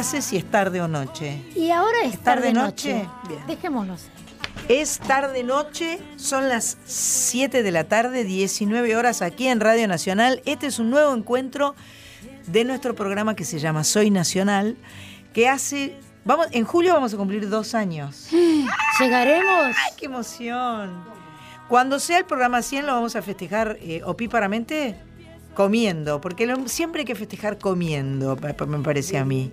nunca sé si es tarde o noche. Y ahora es tarde tarde noche. noche? Bien. Es tarde noche, son las 7 de la tarde, 19 horas aquí en Radio Nacional. Este es un nuevo encuentro de nuestro programa que se llama Soy Nacional, que hace, vamos, en julio vamos a cumplir dos años. ¿Llegaremos? ¡Ay, qué emoción! Cuando sea el programa 100 lo vamos a festejar eh, opíparamente comiendo, porque lo- siempre hay que festejar comiendo, me parece a mí.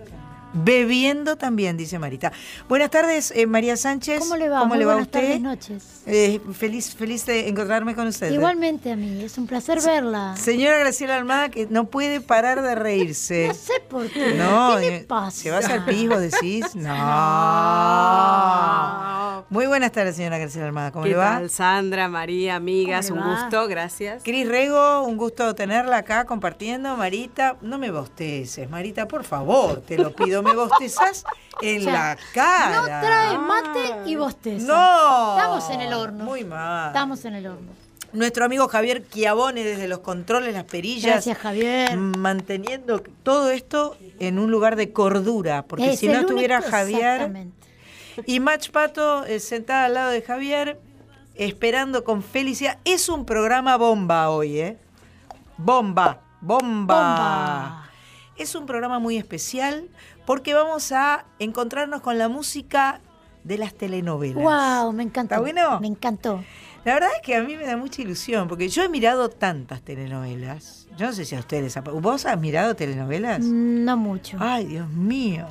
Bebiendo también, dice Marita. Buenas tardes, eh, María Sánchez. ¿Cómo le va? ¿Cómo Muy le va a buenas usted? tardes, noches. Eh, feliz, feliz de encontrarme con usted. Igualmente a mí, es un placer verla. Señora Graciela Almada, que no puede parar de reírse. No sé por qué. No, ¿Qué le eh, pasa? ¿se va a hacer pis, vos decís? No. Muy buenas tardes, señora Graciela Almada. ¿Cómo ¿Qué le va? tal, Sandra, María, amigas? ¿Cómo Un va? gusto, gracias. Cris Rego, un gusto tenerla acá compartiendo. Marita, no me bosteces, Marita, por favor, te lo pido, me bostezas en la cara. No trae mate y bosteza. No. Estamos en el horno. Muy mal. Estamos en el horno. Nuestro amigo Javier Chiavone desde los controles, las perillas. Gracias, Javier. Manteniendo todo esto en un lugar de cordura, porque Es si no estuviera Javier. Exactamente. Y Match Pato eh, sentada al lado de Javier, esperando con felicidad. Es un programa bomba hoy, ¿eh? Bomba, bomba. Bomba. Es un programa muy especial porque vamos a encontrarnos con la música de las telenovelas. Wow, me encantó. ¿Está bueno? Me encantó. La verdad es que a mí me da mucha ilusión, porque yo he mirado tantas telenovelas. Yo no sé si a ustedes... ¿Vos has mirado telenovelas? No mucho. Ay, Dios mío.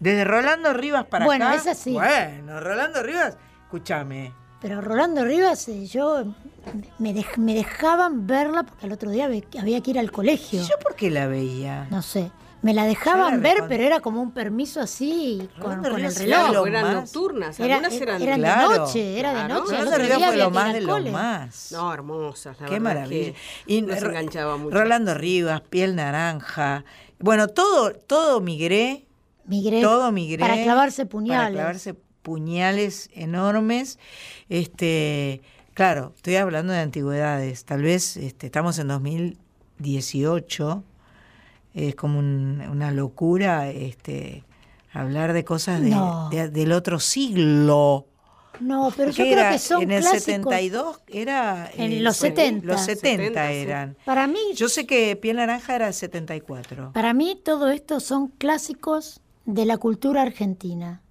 Desde Rolando Rivas para Bueno, acá. esa sí. Bueno, Rolando Rivas, escúchame. Pero Rolando Rivas, eh, yo me, dej- me dejaban verla porque al otro día había que ir al colegio. ¿Y yo por qué la veía? No sé. Me la dejaban ver, pero era como un permiso así con, con el reloj. era lo eran nocturnas, Era- algunas eran... eran de Claro. noche, era de noche. fue había lo más de lo más. No, hermosas, la Qué verdad maravilla. que Y nos enganchaba mucho. Rolando Rivas, Piel Naranja. Bueno, todo, todo migré. Migré Todo migré. para clavarse Para puñales. clavarse puñales enormes. Este, claro, estoy hablando de antigüedades. Tal vez este, estamos en 2018. Es como un- una locura este, hablar de cosas de- No. de- del otro siglo. No, pero yo ¿Qué creo era? que son en el clásicos. 72 era En eh, los fue- 70. Los 70, 70, sí. eran. Para mí, Yo sé que Piel Naranja era 74. para mí todo esto son clásicos de la cultura argentina.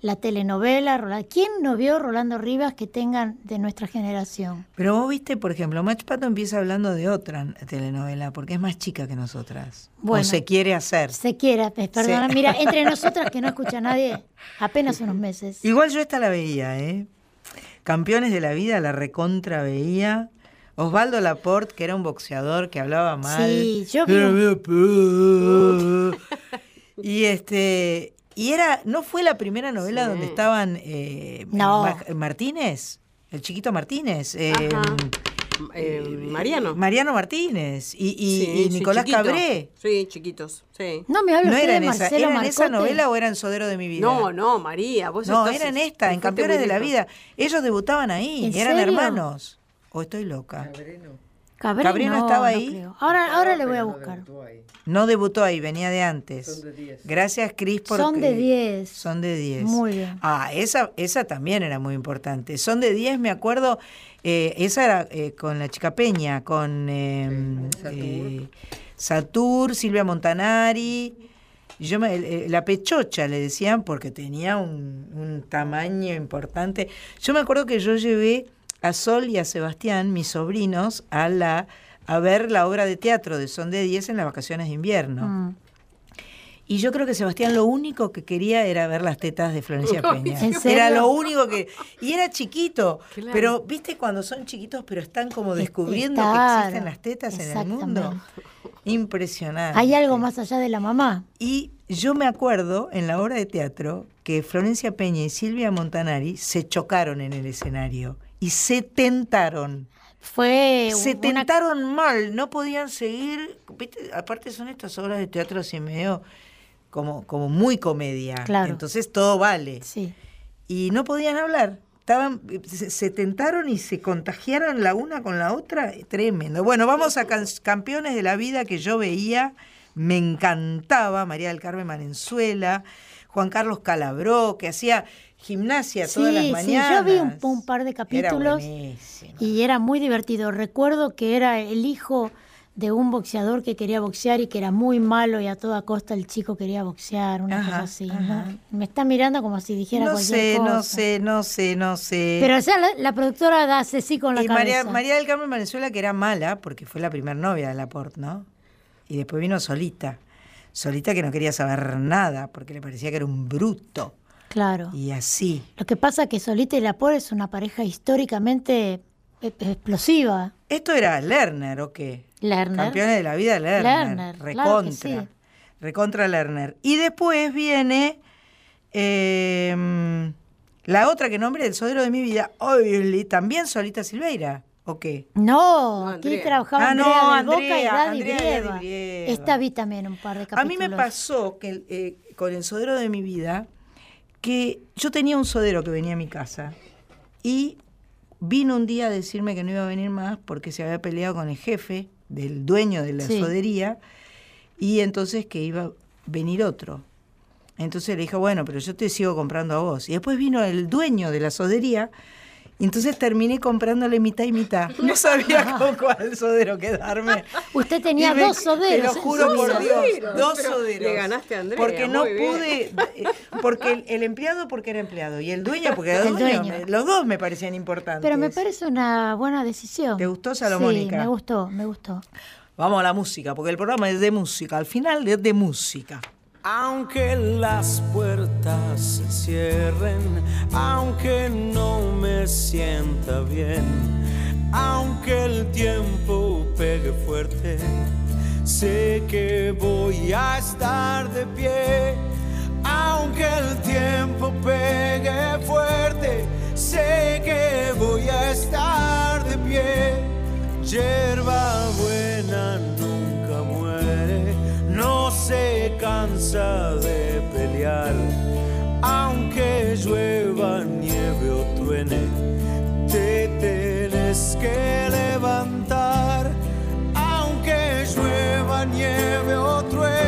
La telenovela, ¿quién no vio Rolando Rivas que tengan de nuestra generación? Pero vos viste, por ejemplo, Match Pato empieza hablando de otra telenovela, porque es más chica que nosotras. Bueno. o se quiere hacer. Se quiera, eh, perdona, Sí. mira, entre nosotras que no escucha nadie, apenas unos meses. Igual yo esta la veía, ¿eh? Campeones de la vida la recontra veía. Osvaldo Laporte, que era un boxeador que hablaba mal. Sí, yo vi Y este. Y era, ¿no fue la primera novela Sí. donde estaban eh, No. Ma- Martínez? El chiquito Martínez. eh, Ajá. Eh, Mariano. Mariano Martínez y, y- Sí, y sí, Nicolás. Cabré. Sí, chiquitos, sí. No me habla ¿No de esa, Marcelo ¿era en esa Marcote? novela o era en Sodero de mi vida? No, no, María, vos No, estás- era en esta, en Campeones de la. Vida. Ellos debutaban ahí, ¿En eran serio? hermanos. ¿O estoy loca? Cabré, Cabré no no, estaba no ahí. creo. Ahora, ahora le voy a buscar. No debutó ahí, venía de antes. Gracias, Cris, por Son de 10. Son de 10. Muy bien. Ah, esa, esa también era muy importante. Son de 10, me acuerdo, eh, esa era eh, con la chica Peña, con eh, eh, Satur, Silvia Montanari. Yo me- la pechocha le decían porque tenía un, un tamaño importante. Yo me acuerdo que yo llevé a Sol y a Sebastián, mis sobrinos, a la a ver la obra de teatro de Son de 10 en las vacaciones de invierno. Mm. Y yo creo que Sebastián lo único que quería era ver las tetas de Florencia Peña. ¿En serio? Era lo único que... Y era chiquito, Claro. pero viste cuando son chiquitos pero están como descubriendo que existen las tetas en el mundo. Impresionante. Hay algo más allá de la mamá. Y yo me acuerdo en la obra de teatro que Florencia Peña y Silvia Montanari se chocaron en el escenario y se tentaron. Fue Se una- tentaron mal, no podían seguir. ¿viste? Aparte son estas obras de teatro así medio como, como muy comedia. Claro. Entonces todo vale. Sí. Y no podían hablar. Estaban, se, se tentaron y se contagiaron la una con la otra. Tremendo. Bueno, vamos a can- campeones de la vida que yo veía me encantaba, María del Carmen Manenzuela, Juan Carlos Calabró, que hacía gimnasia todas las Sí, sí, mañanas. yo vi un, un par de capítulos y era muy divertido. Recuerdo que era el hijo de un boxeador que quería boxear y que era muy malo y a toda costa el chico quería boxear, una Ajá, cosa así. ¿no? Me está mirando como si dijera No cualquier sé, cosa. no sé, no sé, no sé. Pero o sea, la, la productora da sí con la y cabeza. María, María del Carmen Venezuela, que era mala, porque fue la primera novia de Laporte, ¿no? Y después vino Solita. Solita que no quería saber nada, porque le parecía que era un bruto. Claro. Y así. Lo que pasa es que Solita y Lapor es una pareja históricamente e- explosiva. ¿Esto era Lerner o qué? Lerner. Campeones de la vida Lerner. Lerner, claro recontra. sí. Recontra Lerner. Y después viene eh, la otra que nombre el sodero de mi vida, Oily, también Solita Silveira. ¿O qué? No, No, aquí trabajaba Ah, no, Andrea Boca y Andrea, Daddy Andrea y Brieva. Daddy Brieva. Esta vi también un par de A capítulos. mí me pasó que eh, con el sodero de mi vida, que yo tenía un sodero que venía a mi casa y vino un día a decirme que no iba a venir más porque se había peleado con el jefe del dueño de la Sí. sodería y entonces que iba a venir otro. Entonces le dije, bueno, pero yo te sigo comprando a vos. Y después vino el dueño de la sodería y entonces terminé comprándole mitad y mitad. No sabía con cuál sodero quedarme. Usted tenía me- dos soderos. Te lo juro en su por. Dios, dos Pero soderos. le ganaste a Andrea, Porque no bien. pude, eh, porque el, el empleado porque era empleado y el dueño porque era El dueño. dueño. Me- Los dos me parecían importantes. Pero me parece una buena decisión. ¿Te gustó, Salomónica? Sí, me gustó, me gustó. Vamos a la música, porque el programa es de música. Al final es de música. Aunque las puertas se cierren, aunque no me sienta bien, aunque el tiempo pegue fuerte, sé que voy a estar de pie. Aunque el tiempo pegue fuerte, sé que voy a estar de pie. Yerba buena se cansa de pelear. Aunque llueva, nieve o truene, te tienes que levantar. Aunque llueva, nieve o truene,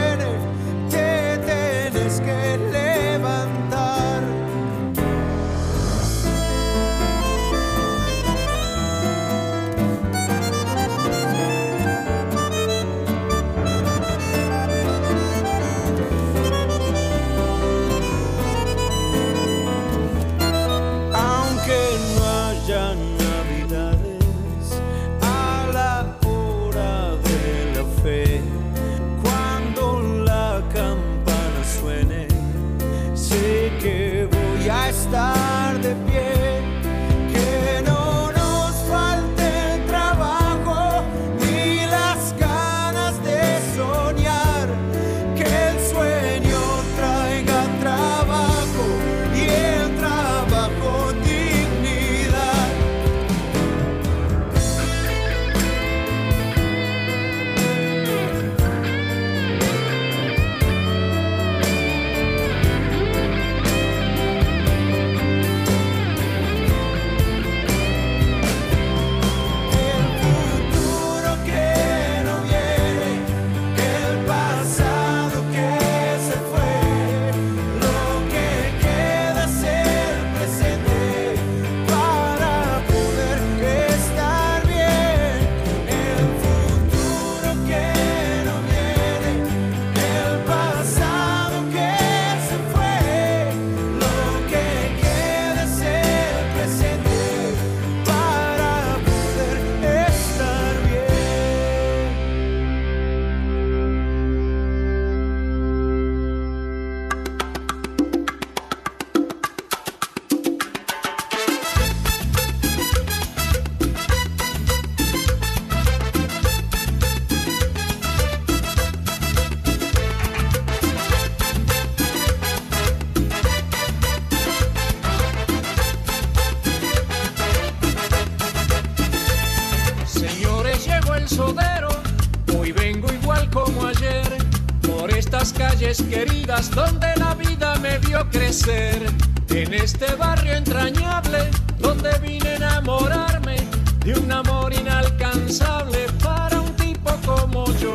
calles queridas donde la vida me vio crecer, en este barrio entrañable donde vine a enamorarme de un amor inalcanzable para un tipo como yo.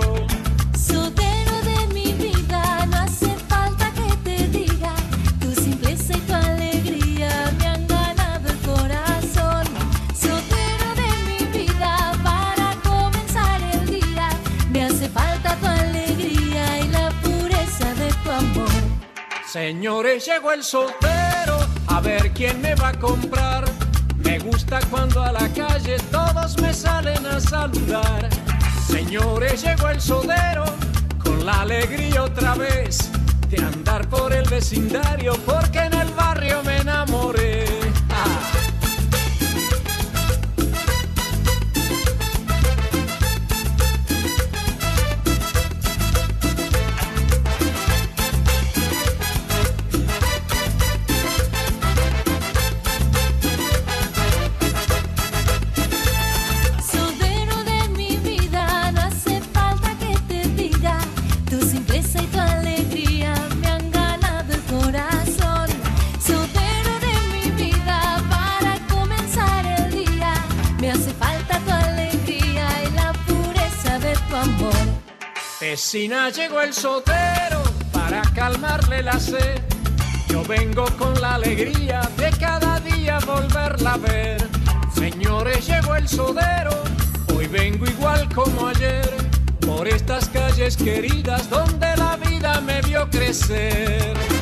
Señores, llegó el soltero, a ver quién me va a comprar. Me gusta cuando a la calle todos me salen a saludar. Señores, llegó el sodero, con la alegría otra vez de andar por el vecindario, porque en el barrio me Vecina, llegó el sotero para calmarle la sed. Yo vengo con la alegría de cada día volverla a ver. Señores, llegó el sodero, hoy vengo igual como ayer. Por estas calles queridas donde la vida me vio crecer.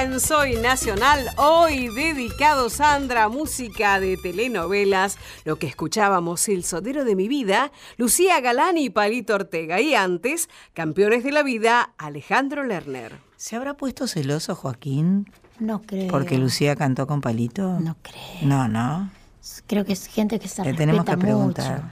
Música en Soy Nacional, hoy dedicado Sandra, música de telenovelas, lo que escuchábamos El Sodero de mi vida, Lucía Galán y Palito Ortega, y antes, Campeones de la Vida, Alejandro Lerner. ¿Se habrá puesto celoso Joaquín No creo. porque Lucía cantó con Palito? No creo. No, no. Creo que es gente que se Le respeta tenemos que mucho.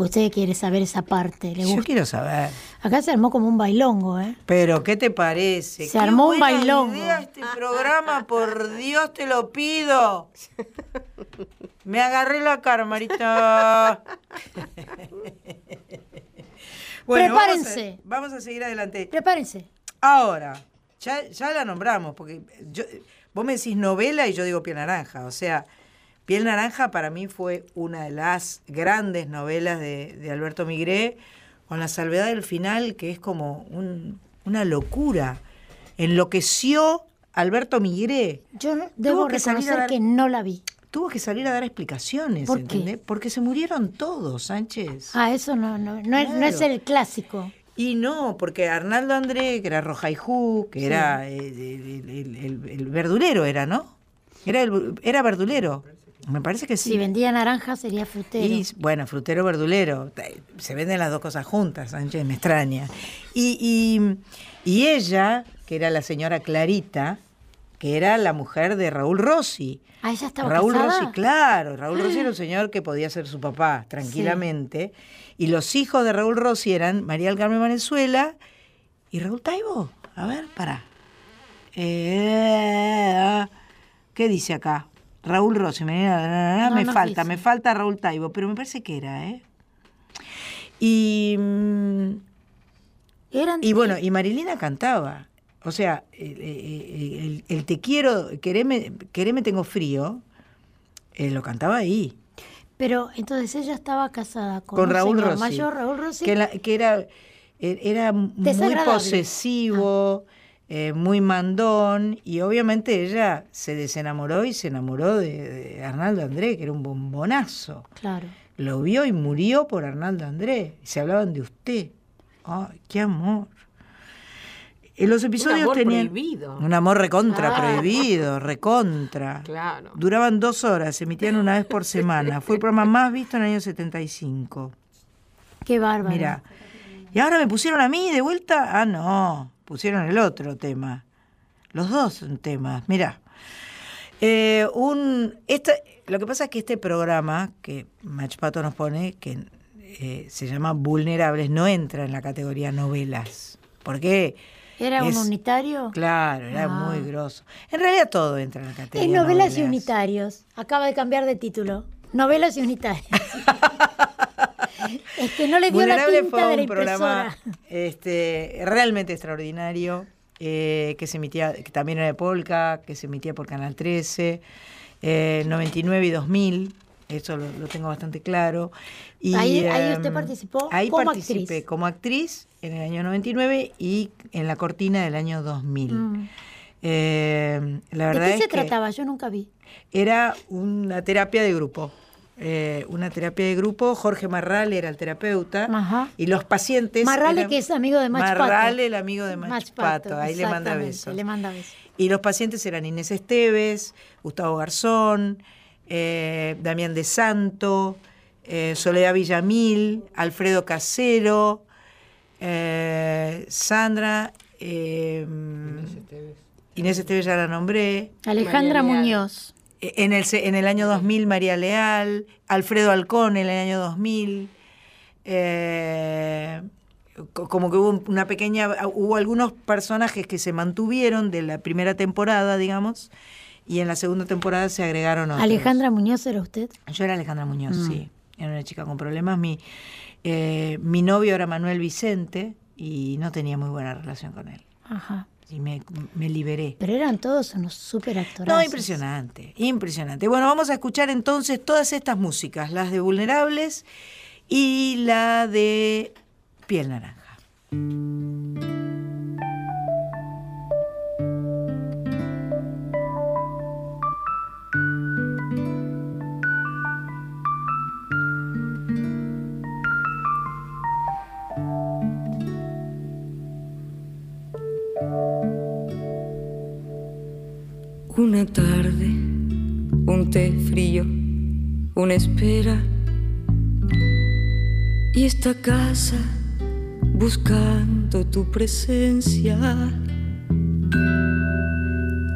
Usted quiere saber esa parte. Le Yo gusta. quiero saber. Acá se armó como un bailongo, ¿eh? Pero, ¿qué te parece? Se Qué armó un bailongo. idea este programa, por Dios te lo pido. Me agarré la carmarita. bueno, vamos a- Prepárense. Vamos a, seguir adelante. Prepárense. Ahora, ya, ya la nombramos, porque yo, vos me decís novela y yo digo Piel Naranja. O sea, Piel Naranja para mí fue una de las grandes novelas de, de Alberto Migré, con la salvedad del final, que es como un- una locura. Enloqueció Alberto Migré. Yo no- debo que reconocer dar- que no la vi. Tuvo que salir a dar explicaciones, ¿Por qué? ¿entendés? Porque se murieron todos, Sánchez. Ah, eso no, no, no, es, no es el clásico. Y no, porque Arnaldo André, que era Rojaijú, que era eh, el, el- el- el verdulero, era, ¿no? Era, el, era verdulero. Me parece que sí. Si vendía naranja sería frutero. Y, bueno, frutero, verdulero. Eh, Se venden las dos cosas juntas, Sánchez, me extraña. Y, y, y ella, que era la señora Clarita, que era la mujer de Raúl Rossi. Ah, ella estaba Raúl casada. Rossi, claro. Raúl Rossi era un señor que podía ser su papá tranquilamente. Y los hijos de Raúl Rossi eran María del Carmen Venezuela y Raúl Taibo. A ver, para. ¿Qué dice acá? Raúl Rossi, me, No, me no falta, dice. me falta Raúl Taibo, pero me parece que era, ¿eh? Y, mm, Eran, y bueno, y Marilina cantaba. O sea, el, el- el- el te quiero, quereme, quereme tengo frío, eh, lo cantaba ahí, Pero entonces ella estaba casada con, con un Raúl señor Rossi. mayor, Raúl Rossi. Que, la- que era, e- era muy posesivo, eh, muy mandón, y obviamente ella se desenamoró y se enamoró de, de Arnaldo André, que era un bombonazo. Claro. Lo vio y murió por Arnaldo André. Y se hablaban de usted. ¡Ay, qué amor! En los episodios amor tenían prohibido. un amor recontra Ah. prohibido, recontra. Claro. Duraban dos horas, se emitían una vez por semana. Fue el programa más visto en el año 75. Qué bárbaro. Mira. ¿Y ahora me pusieron a mí de vuelta? Ah, no. Pusieron el otro tema. Los dos son temas. Mira. Eh, un, esta, lo que pasa es que este programa que Machpato nos pone, que eh, se llama Vulnerables, no entra en la categoría novelas. Porque ¿Era es- un unitario? Claro, era Ah. muy grosso. En realidad todo entra en la Es categoría novelas y unitarios. Acaba de cambiar de título. Novelas y unitarios. es que no le dio la Vulnerable tinta fue de la un programa este, realmente extraordinario, eh, que se emitía, que también era de Polka, que se emitía por Canal 13, eh, 99 y 2000, eso lo, lo tengo bastante claro. Y, Ahí- ahí em, usted participó Ahí como participé actriz. como actriz en el año 99 y en la cortina del año 2000. Mm. Eh, la ¿De qué es se que trataba? Yo nunca vi. era una terapia de grupo. Eh, una terapia de grupo, Jorge Marral era el terapeuta Ajá. y los pacientes... Marrale, eran- que es amigo de Mach Pato. Marrale, el amigo de Mach, Pato, ahí le manda besos. Le manda besos. Y los pacientes eran Inés Esteves, Gustavo Garzón, eh, Damián de Santo, eh, Soledad Villamil, Alfredo Casero, eh, Sandra, eh, Inés Esteves ya la nombré, Alejandra. Muñoz. En el, en el año 2000 María Leal, Alfredo Alcón en el año 2000, eh, co- como que hubo un- una pequeña, hubo algunos personajes que se mantuvieron de la primera temporada, digamos, y en la segunda temporada se agregaron otros. Alejandra Muñoz era usted. Yo era Alejandra Muñoz, Mm. sí, era una chica con problemas. Mi, eh, mi novio era Manuel Vicente y no tenía muy buena relación con él. Ajá. Y me, me liberé. Pero eran todos unos super actores. No, impresionante, impresionante. Bueno, vamos a escuchar entonces todas estas músicas, las de Vulnerables y la de Piel Naranja. Una tarde, un té frío, una espera y esta casa buscando tu presencia.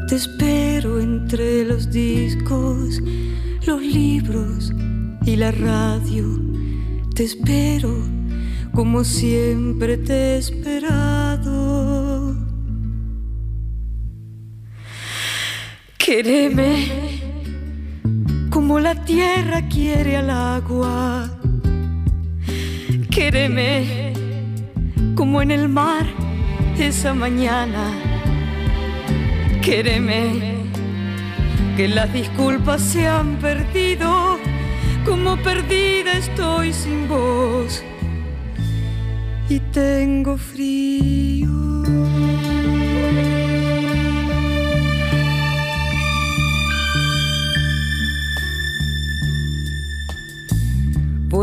Te espero entre los discos, los libros y la radio. Te espero como siempre te he esperado. Quéreme como la tierra quiere al agua. Quéreme como en el mar esa mañana. Quéreme que las disculpas se han perdido, como perdida estoy sin voz y tengo frío.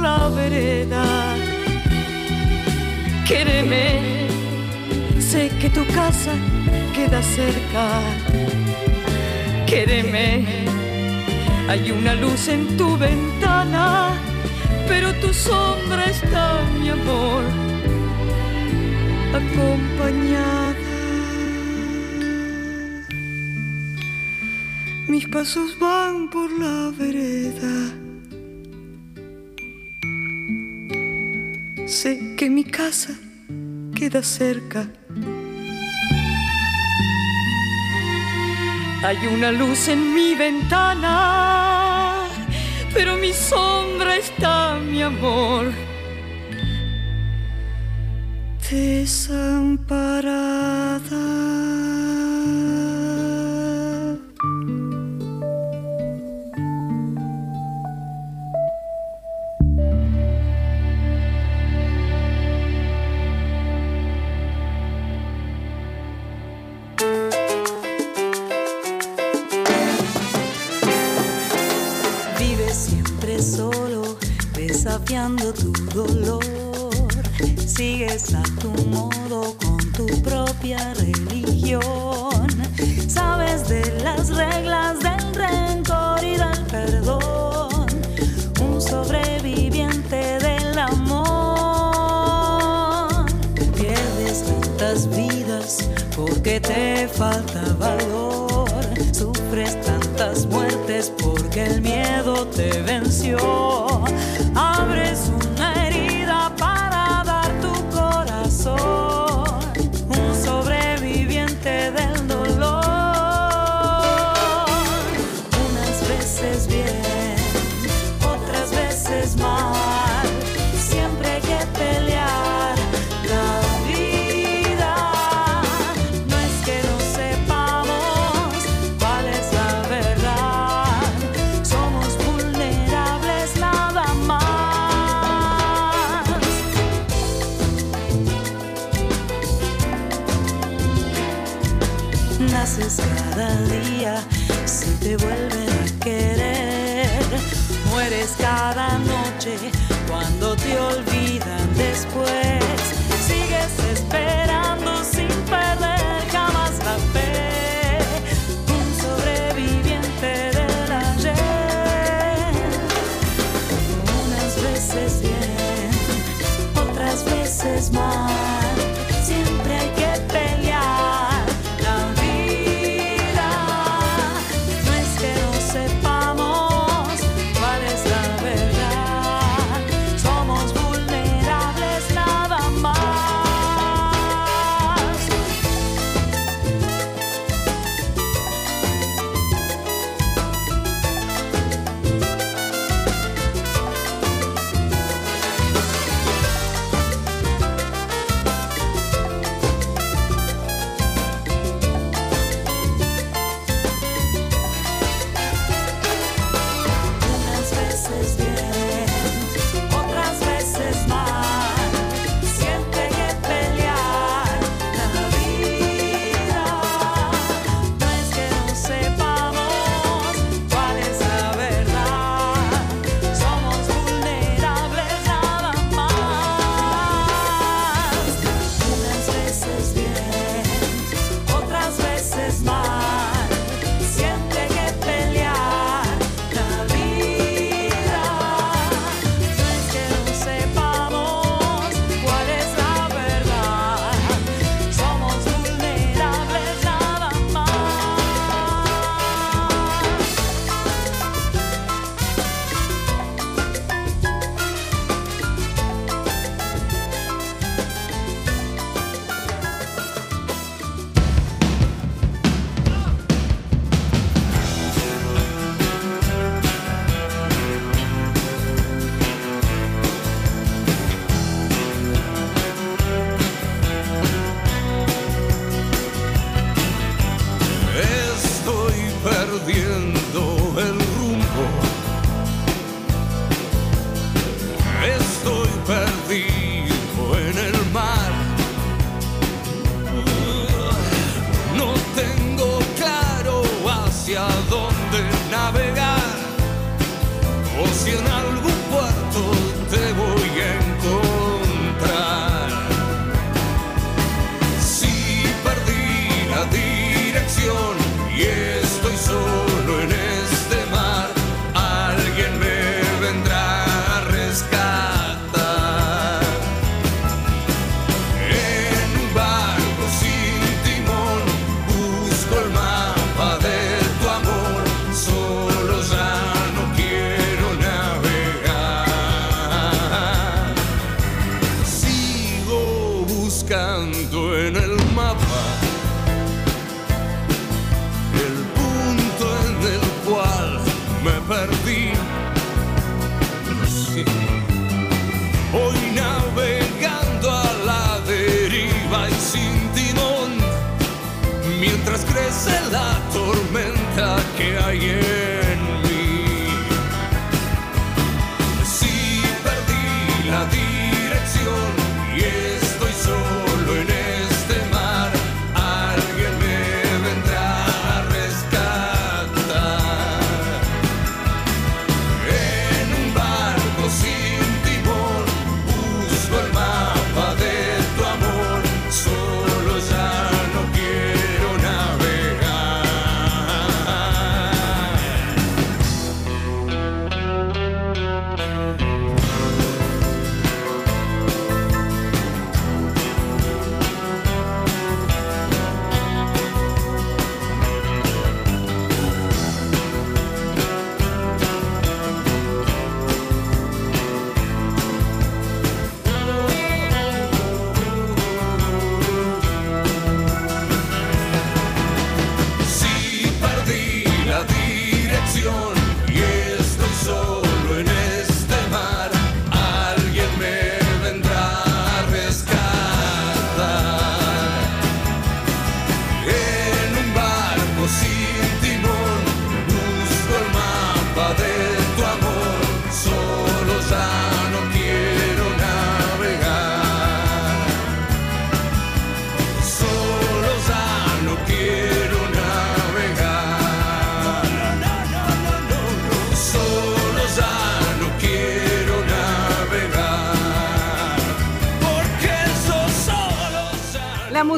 la vereda. Quéreme, sé que tu casa queda cerca. Quéreme, hay una luz en tu ventana, pero tu sombra está, mi amor, acompañada. Mis pasos van por la vereda. Sé que mi casa queda cerca. Hay una luz en mi ventana, pero mi sombra está, mi amor, desamparada. desafiando tu dolor. Sigues a tu modo con tu propia religión. Sabes de las reglas del rencor y del perdón. Un sobreviviente del amor. Pierdes tantas vidas porque te falta valor. Sufres tantas muertes porque el miedo te venció.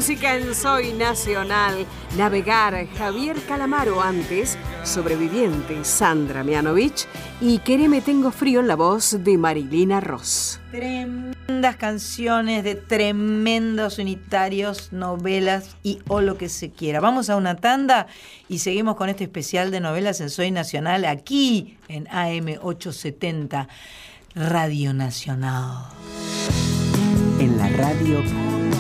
Música en Soy Nacional. Navegar, Javier Calamaro antes, sobreviviente Sandra Mianovich y Quereme Tengo Frío en la voz de Marilina Ross. Tremendas canciones de tremendos unitarios, novelas y o lo que se quiera. Vamos a una tanda y seguimos con este especial de novelas en Soy Nacional aquí en AM870 Radio Nacional. En la radio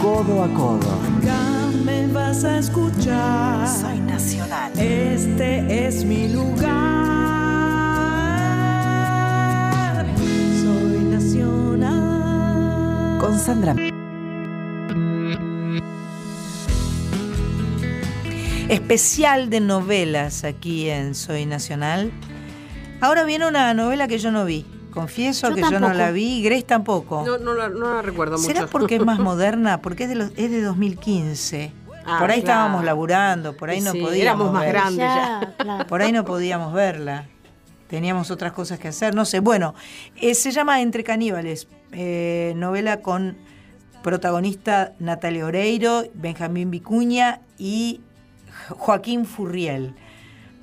codo a codo. Acá me vas a escuchar. Soy nacional. Este es mi lugar. Soy nacional. Con Sandra. Especial de novelas aquí en Soy Nacional. Ahora viene una novela que yo no vi. Confieso Yo que yo no la vi, Grace tampoco. No, no, la- no la recuerdo mucho. ¿Será porque es más moderna? Porque es de, los- es de 2015. Ah, por ahí claro. estábamos laburando, por ahí no podíamos éramos más ver. grandes. Ya, claro. Por ahí no podíamos verla. Teníamos otras cosas que hacer. No sé. Bueno, eh, se llama Entre Caníbales. eh, novela con protagonista Natalia Oreiro, Benjamín Vicuña y Joaquín Furriel.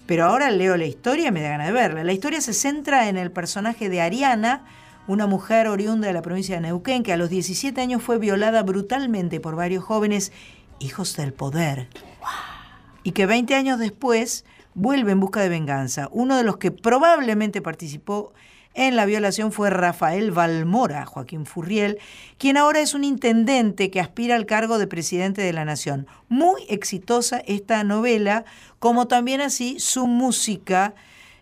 Pero ahora leo la historia y me da ganas de verla. La historia se centra en el personaje de Ariana, una mujer oriunda de la provincia de Neuquén que a los 17 años fue violada brutalmente por varios jóvenes hijos del poder y que 20 años después vuelve en busca de venganza. Uno de los que probablemente participó en la violación fue Rafael Valmora, Joaquín Furriel, quien ahora es un intendente que aspira al cargo de presidente de la nación. Muy exitosa esta novela, como también así su música,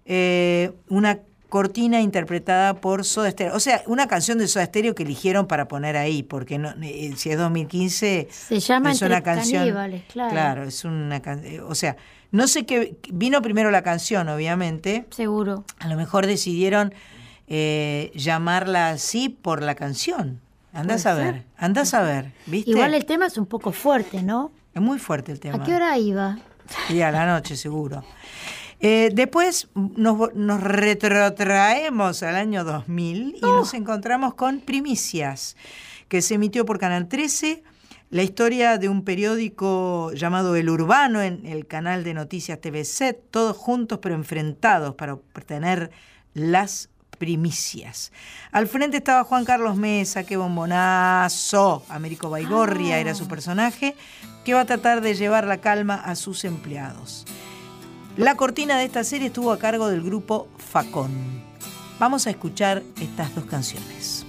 eh, una cortina interpretada por Soda Stereo. O sea, una canción de Soda Stereo que eligieron para poner ahí, porque no, eh, si es 2015 Se llama es una canción. Caníbales, claro. es una canción. O sea, no sé qué. Vino primero la canción, obviamente. Seguro. A lo mejor decidieron eh, llamarla así por la canción. Andás a ver, andás a ver, ¿viste? Igual el tema es un poco fuerte, ¿no? Es muy fuerte el tema. ¿A qué hora iba? Y a la noche, seguro. Eh, después nos, retrotraemos al año 2000 y nos encontramos con Primicias, que se emitió por Canal 13, la historia de un periódico llamado El Urbano en el canal de noticias TVC, todos juntos pero enfrentados para obtener las primicias. Al frente estaba Juan Carlos Mesa, qué bombonazo. Américo Baigorria era su personaje, que va a tratar de llevar la calma a sus empleados. La cortina de esta serie estuvo a cargo del grupo Facón. Vamos a escuchar estas dos canciones.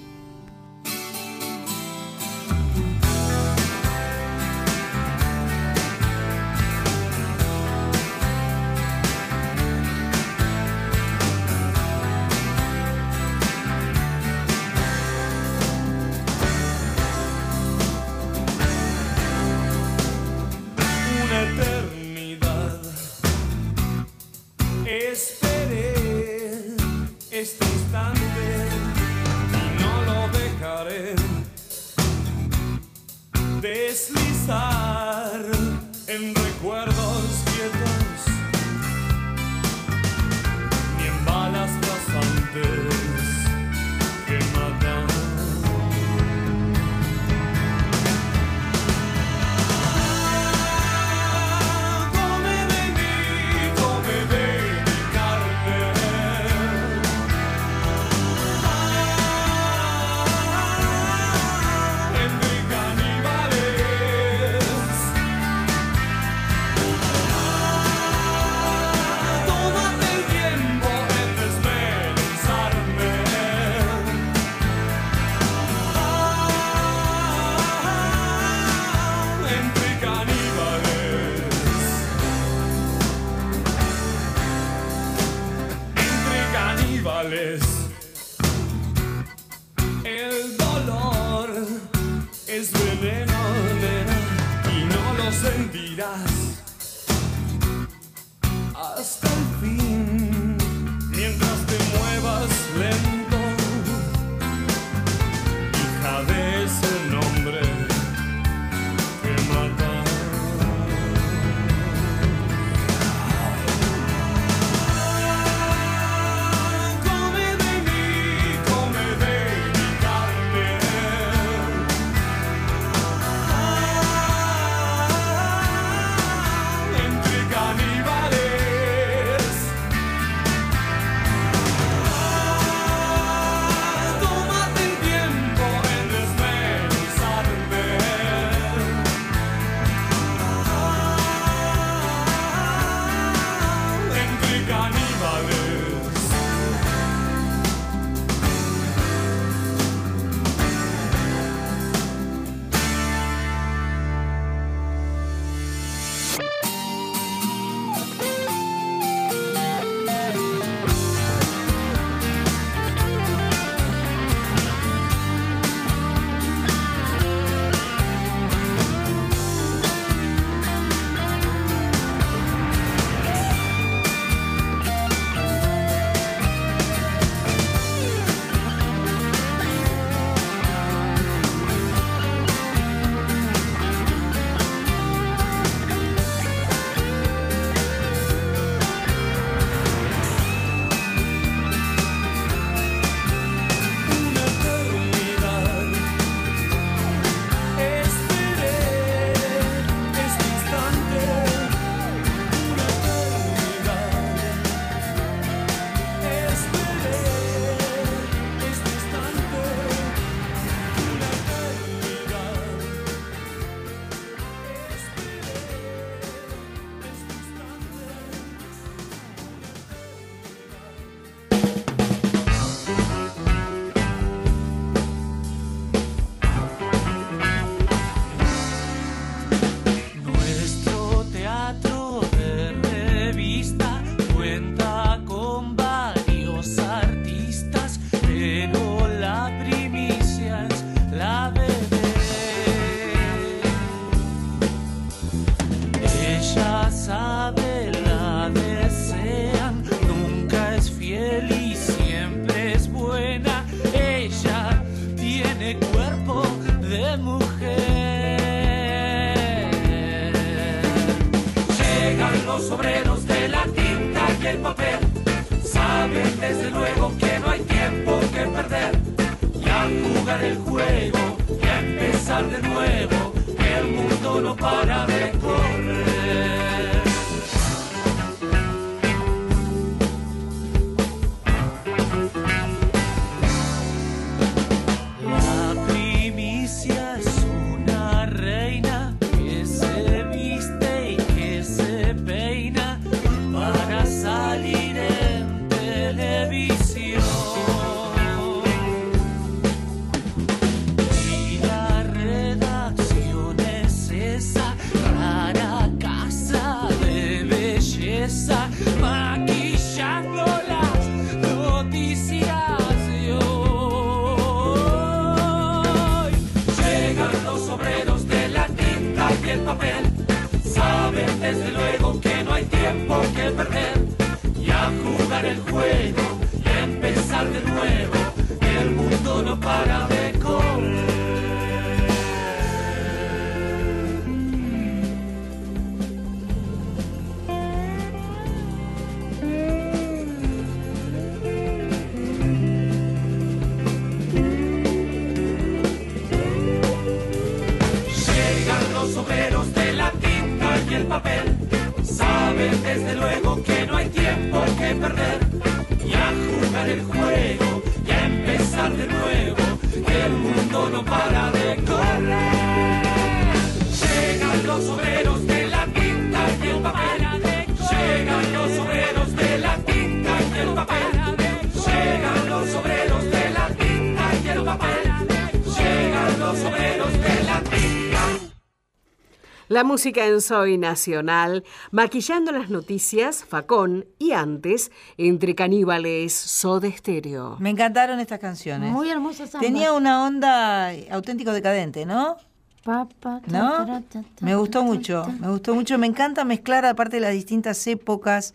La música en Soy Nacional, maquillando las noticias, Facón y antes, entre caníbales, Soda Stereo. Me encantaron estas canciones. Muy hermosas ambas. Tenía una onda auténtico decadente, ¿no? ¿No? Me gustó mucho, me gustó mucho. Me encanta mezclar aparte de las distintas épocas,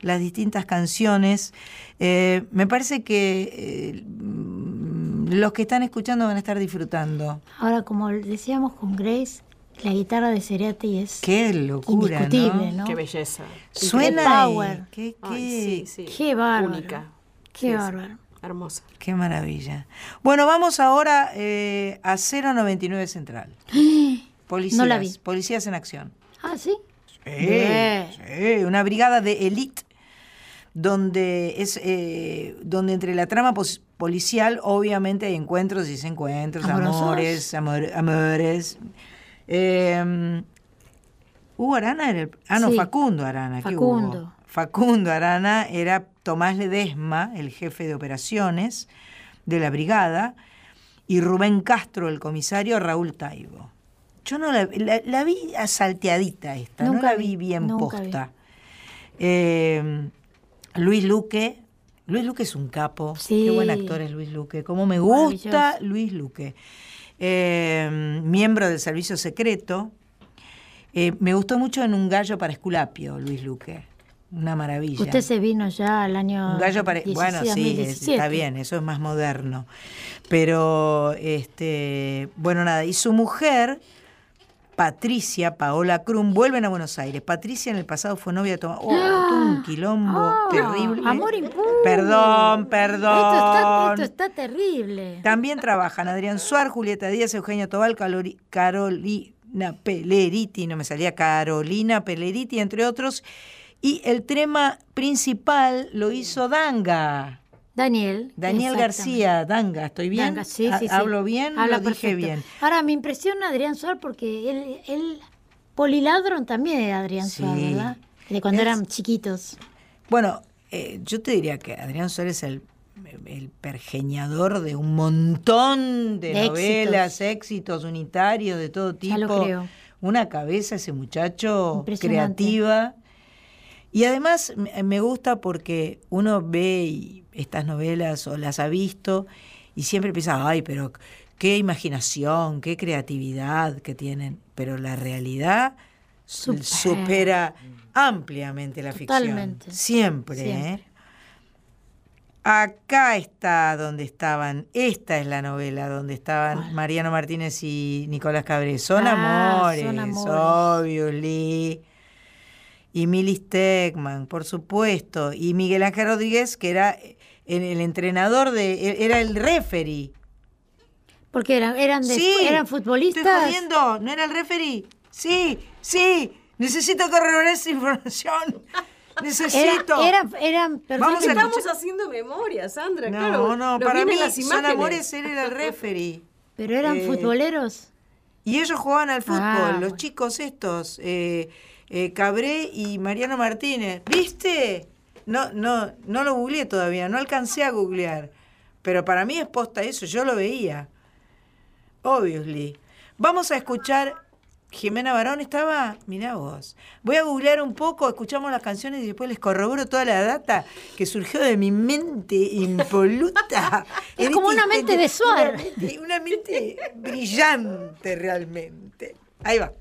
las distintas canciones. Eh, me parece que eh, los que están escuchando van a estar disfrutando. Ahora, como decíamos con Grace, la guitarra de Cerati es Qué locura, indiscutible, ¿no? ¿no? Qué belleza. Suena Qué power. Qué, Ay, qué- sí, sí. Qué bárbaro. Única. Qué Sí, bárbaro. Hermosa. qué maravilla. Bueno, vamos ahora eh, a 099 Central. Policías, No la vi. policías en acción. Ah, sí. Sí, una brigada de élite donde es eh, donde entre la trama policial obviamente hay encuentros y desencuentros, amores, amor- amores. Eh, Hugo Arana era el, ah no Sí. Facundo Arana, ¿qué Facundo. Hugo? Facundo Arana era Tomás Ledesma, el jefe de operaciones de la brigada, y Rubén Castro, el comisario, Raúl Taibo. Yo no la, la- la vi salteadita esta, no Nunca la vi vi, bien vi. posta. Eh, Luis Luque, Luis Luque es un capo, Sí. qué buen actor es Luis Luque, cómo me gusta. Luis Luque. Eh, miembro del servicio secreto, Eh, me gustó mucho en Un gallo para Esculapio, Luis Luque, una maravilla. Usted se vino ya al año. Un gallo para... 17, Bueno, sí, es- 2017. está bien, eso es más moderno. Pero, este, bueno, nada, y su mujer, Patricia, Paola Krum, vuelven a Buenos Aires. Patricia en el pasado fue novia de Tomás. Oh, tuvo un quilombo Ah, terrible. amor impune. Perdón, Esto perdón. está, esto está terrible. También trabajan Adrián Suar, Julieta Díaz, Eugenio Tobal, Calori- Carolina Peleriti, no me salía Carolina Peleriti, entre otros. Y el tema principal lo hizo Danga. Daniel. Daniel. García, Danga, ¿estoy bien? Danga, sí, Ha- sí, sí. ¿Hablo bien? Habla lo dije bien. Ahora, me impresiona Adrián Suar porque él, él Poliladron también es Adrián Sí. Suar, ¿verdad? De cuando Es- eran chiquitos. Bueno, eh, yo te diría que Adrián Suárez es el, el pergeñador de un montón de, De novelas, éxitos. unitarios de todo tipo. Ya lo creo. Una cabeza ese muchacho creativa. Y además me me gusta porque uno ve estas novelas o las ha visto y siempre piensa, ay, pero qué imaginación, qué creatividad que tienen. Pero la realidad Supera. supera ampliamente la Totalmente. ficción. Siempre, Siempre. ¿eh? Acá está donde estaban, esta es la novela donde estaban Mariano Martínez y Nicolás Cabré. Son Ah, amores, son amores. obviously. Y Milis Tegman, por supuesto, y Miguel Ángel Rodríguez, que era el, el entrenador de, era el referee. Porque eran, eran, de, Sí, eran Estoy futbolistas. jodiendo, ¿no era el referee? Sí, sí, necesito corroborar esa información. Necesito. Era- eran, eran a Estamos haciendo memoria, Sandra. no, claro, no, para mí son amores, él era el referee. Pero eran Eh, futboleros. Y ellos jugaban al fútbol, Ah, los bueno. chicos estos, eh, eh, Cabré y Mariano Martínez. ¿Viste? No, no, no lo googleé todavía, no alcancé a googlear. Pero para mí es posta eso, yo lo veía. Obviously. Vamos a escuchar. Jimena Barón estaba, mirá vos. Voy a googlear un poco, escuchamos las canciones y después les corroboro toda la data que surgió de mi mente impoluta. Es como una mente de Suar. Una una mente brillante realmente. Ahí va.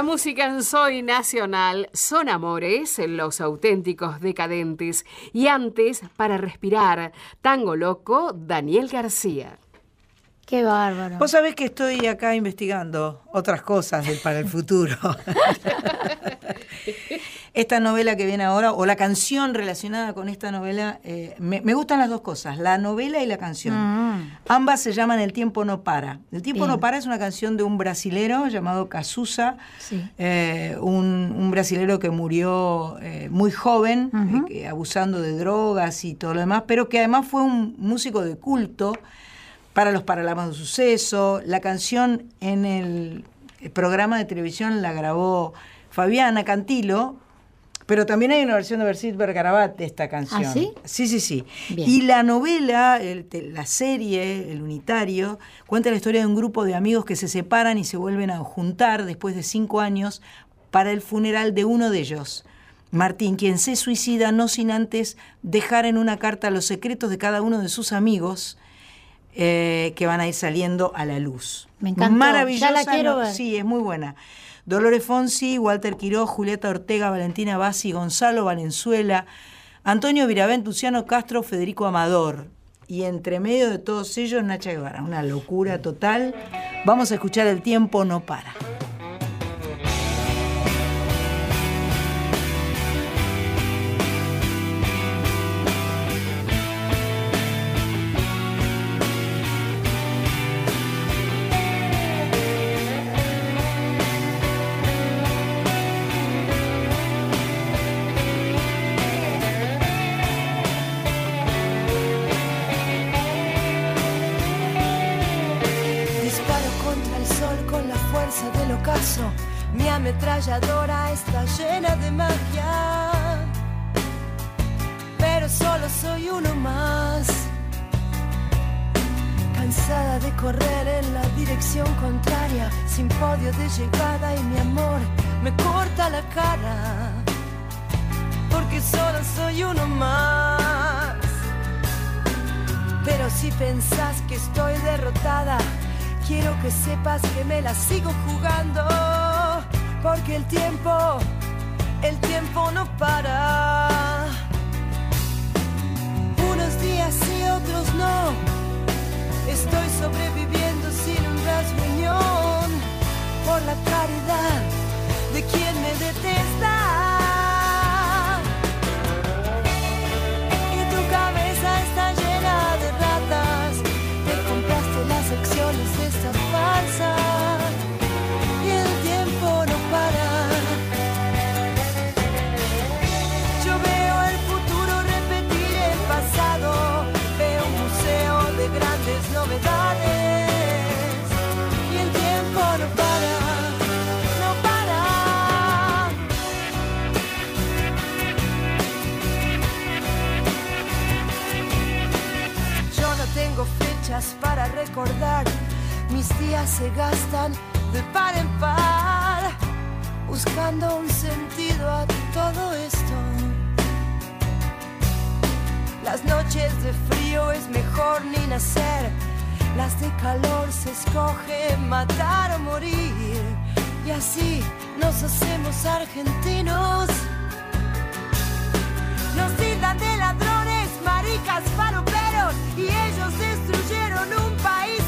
La música en Soy Nacional son amores, los auténticos decadentes. Y antes, para respirar, Tango Loco, Daniel García. Qué bárbaro. Vos sabés que estoy acá investigando otras cosas del- para el futuro. esta novela que viene ahora, o la canción relacionada con esta novela, eh, me, me gustan las dos cosas, la novela y la canción. Mm. Ambas se llaman El tiempo no para. El tiempo Bien. no para es una canción de un brasilero llamado Cazuza, Sí. eh, un, un brasilero que murió eh, muy joven, abusando de drogas y todo lo demás, pero que además fue un músico de culto para los Paralamas de Suceso. La canción en el programa de televisión la grabó Fabiana Cantilo, pero también hay una versión de Bersit Bergarabat de esta canción. ¿Ah, sí? Sí, sí, sí. Bien. Y la novela, el la serie, el unitario, cuenta la historia de un grupo de amigos que se separan y se vuelven a juntar después de cinco años para el funeral de uno de ellos. Martín, quien se suicida no sin antes dejar en una carta los secretos de cada uno de sus amigos eh, que van a ir saliendo a la luz. Me encantó, Maravillosa. ya la quiero. Sí, es muy buena. Dolores Fonsi, Walter Quiró, Julieta Ortega, Valentina Bassi, Gonzalo Valenzuela, Antonio Viravent, Luciano Castro, Federico Amador. Y entre medio de todos ellos, Nacha Guevara. Una locura total. Vamos a escuchar El tiempo no para. Días se gastan de par en par, buscando un sentido a todo esto. Las noches de frío es mejor ni nacer, las de calor se escoge matar o morir. Y así nos hacemos argentinos. Nos tildan de ladrones, maricas, faloperos y ellos destruyeron un país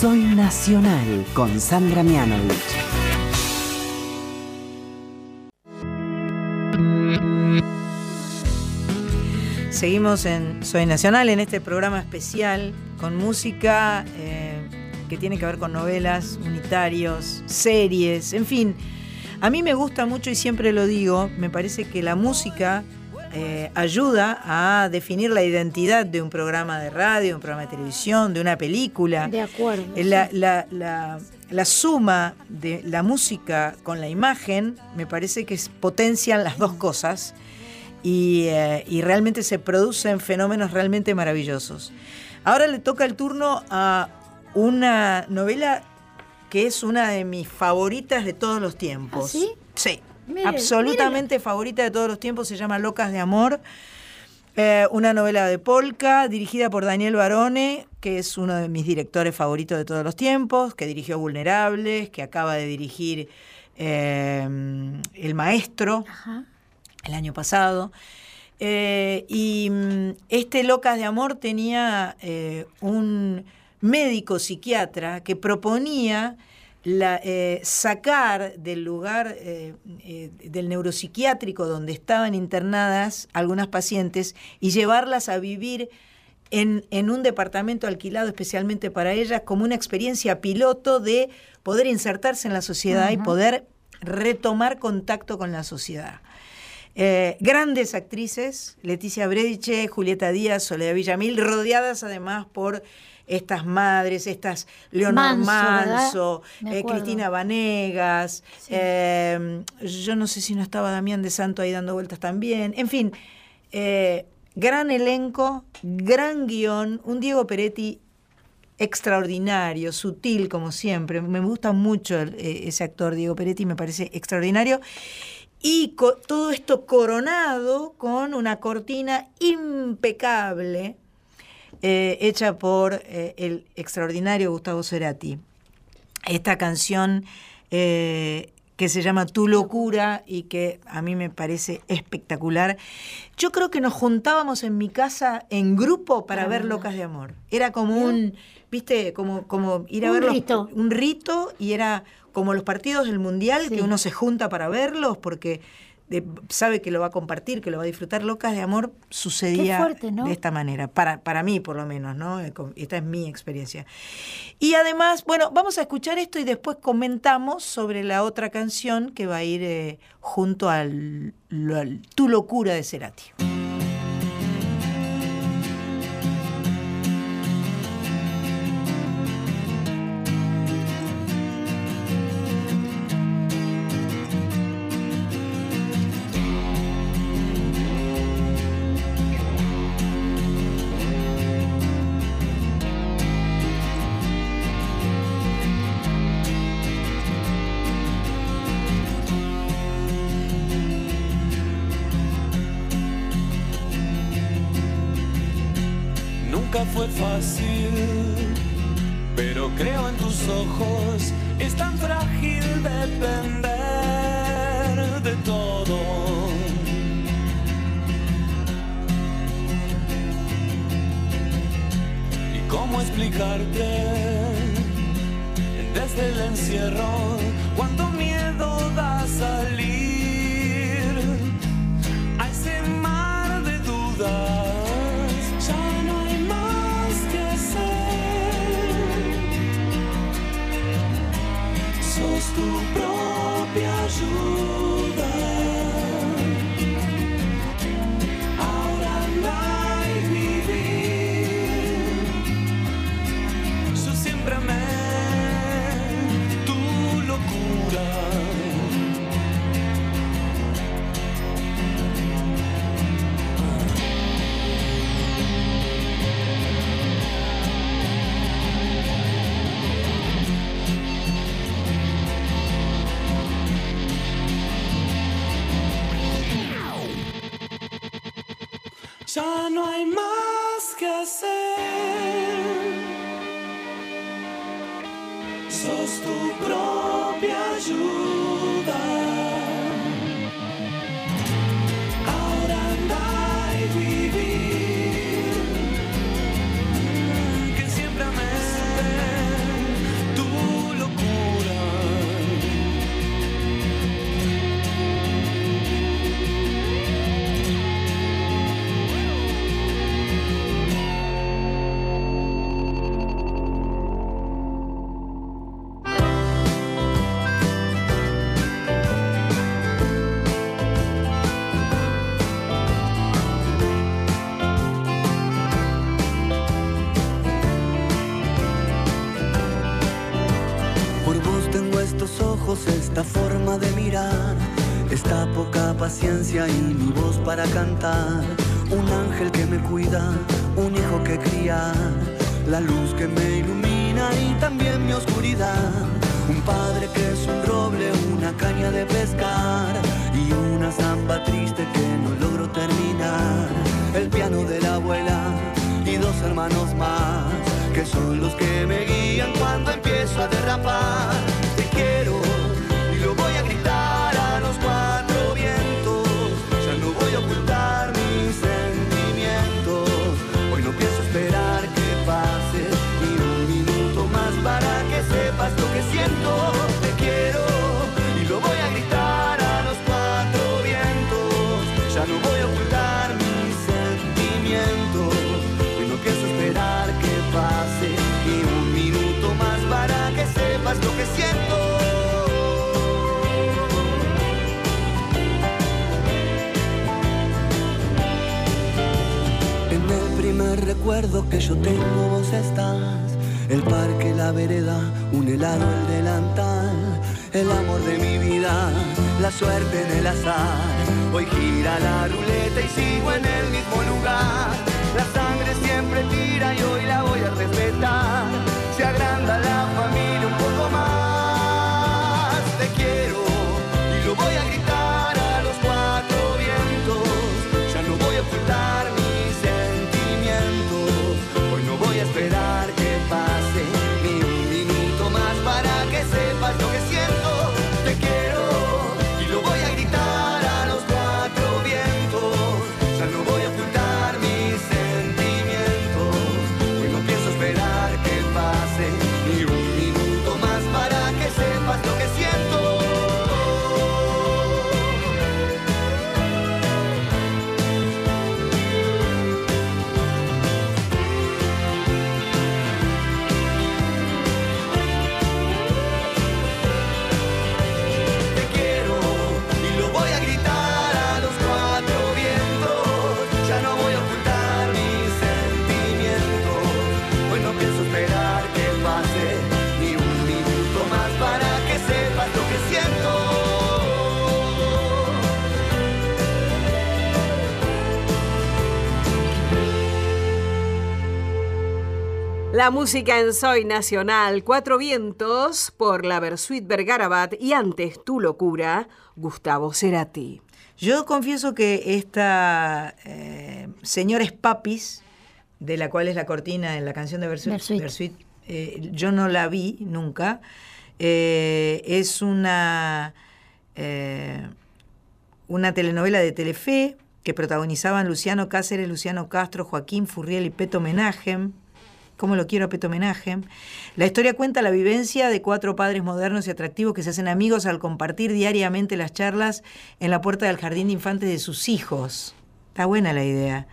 Soy Nacional con Sandra Mianovich. Seguimos en Soy Nacional, en este programa especial con música eh, que tiene que ver con novelas, unitarios, series, en fin. A mí me gusta mucho y siempre lo digo, me parece que la música eh, ayuda a definir la identidad de un programa de radio, un programa de televisión, de una película. De acuerdo. Eh, La, la- la- la suma de la música con la imagen me parece que potencian las dos cosas y, eh, y realmente se producen fenómenos realmente maravillosos. Ahora le toca el turno a una novela que es una de mis favoritas de todos los tiempos. ¿Ah, sí? Sí, Absolutamente favorita de todos los tiempos, se llama Locas de Amor. Eh, una novela de Polka, dirigida por Daniel Barone, que es uno de mis directores favoritos de todos los tiempos, que dirigió Vulnerables, que acaba de dirigir eh, El Maestro Ajá. el año pasado. Eh, y mm, este Locas de Amor tenía un médico psiquiatra que proponía la, eh, sacar del lugar eh, eh, del neuropsiquiátrico donde estaban internadas algunas pacientes y llevarlas a vivir en, en un departamento alquilado especialmente para ellas como una experiencia piloto de poder insertarse en la sociedad y poder retomar contacto con la sociedad. Eh, grandes actrices, Leticia Brediche, Julieta Díaz, Soledad Villamil, rodeadas además por estas madres, estas Leonor Manso, eh. Cristina Vanegas, eh, yo no sé si no estaba Damián de Santo ahí dando vueltas también, en fin, eh, gran elenco, gran guion, un Diego Peretti extraordinario, sutil como siempre. Me gusta mucho el- ese actor, Diego Peretti, me parece extraordinario. Y todo esto coronado con una cortina impecable eh, hecha por eh, el extraordinario Gustavo Cerati. Esta canción eh, que se llama Tu locura y que a mí me parece espectacular. Yo creo que nos juntábamos en mi casa en grupo para ver Locas de Amor. Era como un, viste, como, como ir a Un ver los- rito. un rito y era como los partidos del mundial que uno se junta para verlos porque de- sabe que lo va a compartir, que lo va a disfrutar. Locas de Amor sucedía fuerte, ¿no? de esta manera, para, para mí por lo menos, ¿no? Eh, Esta es mi experiencia. Y además, bueno, vamos a escuchar esto y después comentamos sobre la otra canción que va a ir eh, junto al Tu locura de Cerati. Fue fácil, pero creo en tus ojos. Es tan frágil depender de todo. ¿Y cómo explicarte desde el encierro cuánto miedo da salir Ya no hay más y mi voz para cantar. Un ángel que me cuida, un hijo que criar, la luz que me ilumina y también mi oscuridad. Un padre que es un roble, una caña de pescar y una zamba triste que no logro terminar. El piano de la abuela y dos hermanos más que son los que me guían cuando empiezo a derrapar. Te quiero recuerdo que yo tengo vos estás. El parque, la vereda, un helado, el delantal. El amor de mi vida, la suerte en el azar. Hoy gira la ruleta y sigo en el mismo lugar. La sangre siempre tira y hoy la voy a respetar. La música en Soy Nacional, Cuatro Vientos, por la Versuit Bergarabat y antes Tu Locura, Gustavo Cerati. Yo confieso que esta eh, Señores Papis, de la cual es la cortina en la canción de Versuit, Versuit. Versuit, eh, yo no la vi nunca. Eh, es una, eh, una telenovela de Telefe que protagonizaban Luciano Cáceres, Luciano Castro, Joaquín Furriel y Peto Menagem. ¿Cómo lo quiero a Peto Menagem? La historia cuenta la vivencia de cuatro padres modernos y atractivos que se hacen amigos al compartir diariamente las charlas en la puerta del jardín de infantes de sus hijos. Está buena la idea.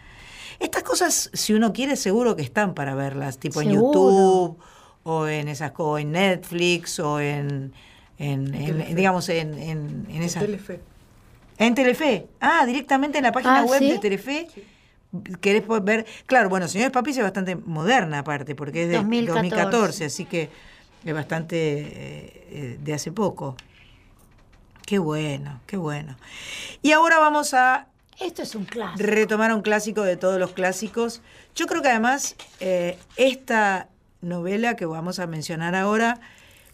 Estas cosas, si uno quiere, seguro que están para verlas, tipo en. YouTube o en esas co- en Netflix o en, en- en- digamos en, en, en esas Telefe. en Telefe. Ah, directamente en la página Ah, web ¿sí? de Telefe. Querés ver, claro, bueno, Señores Papis es bastante moderna aparte, porque es de 2014. 2014, así que es bastante eh, eh, de hace poco. Qué bueno, qué bueno. Y ahora vamos a Esto es un clásico. retomar un clásico de todos los clásicos. Yo creo que además eh, esta novela que vamos a mencionar ahora,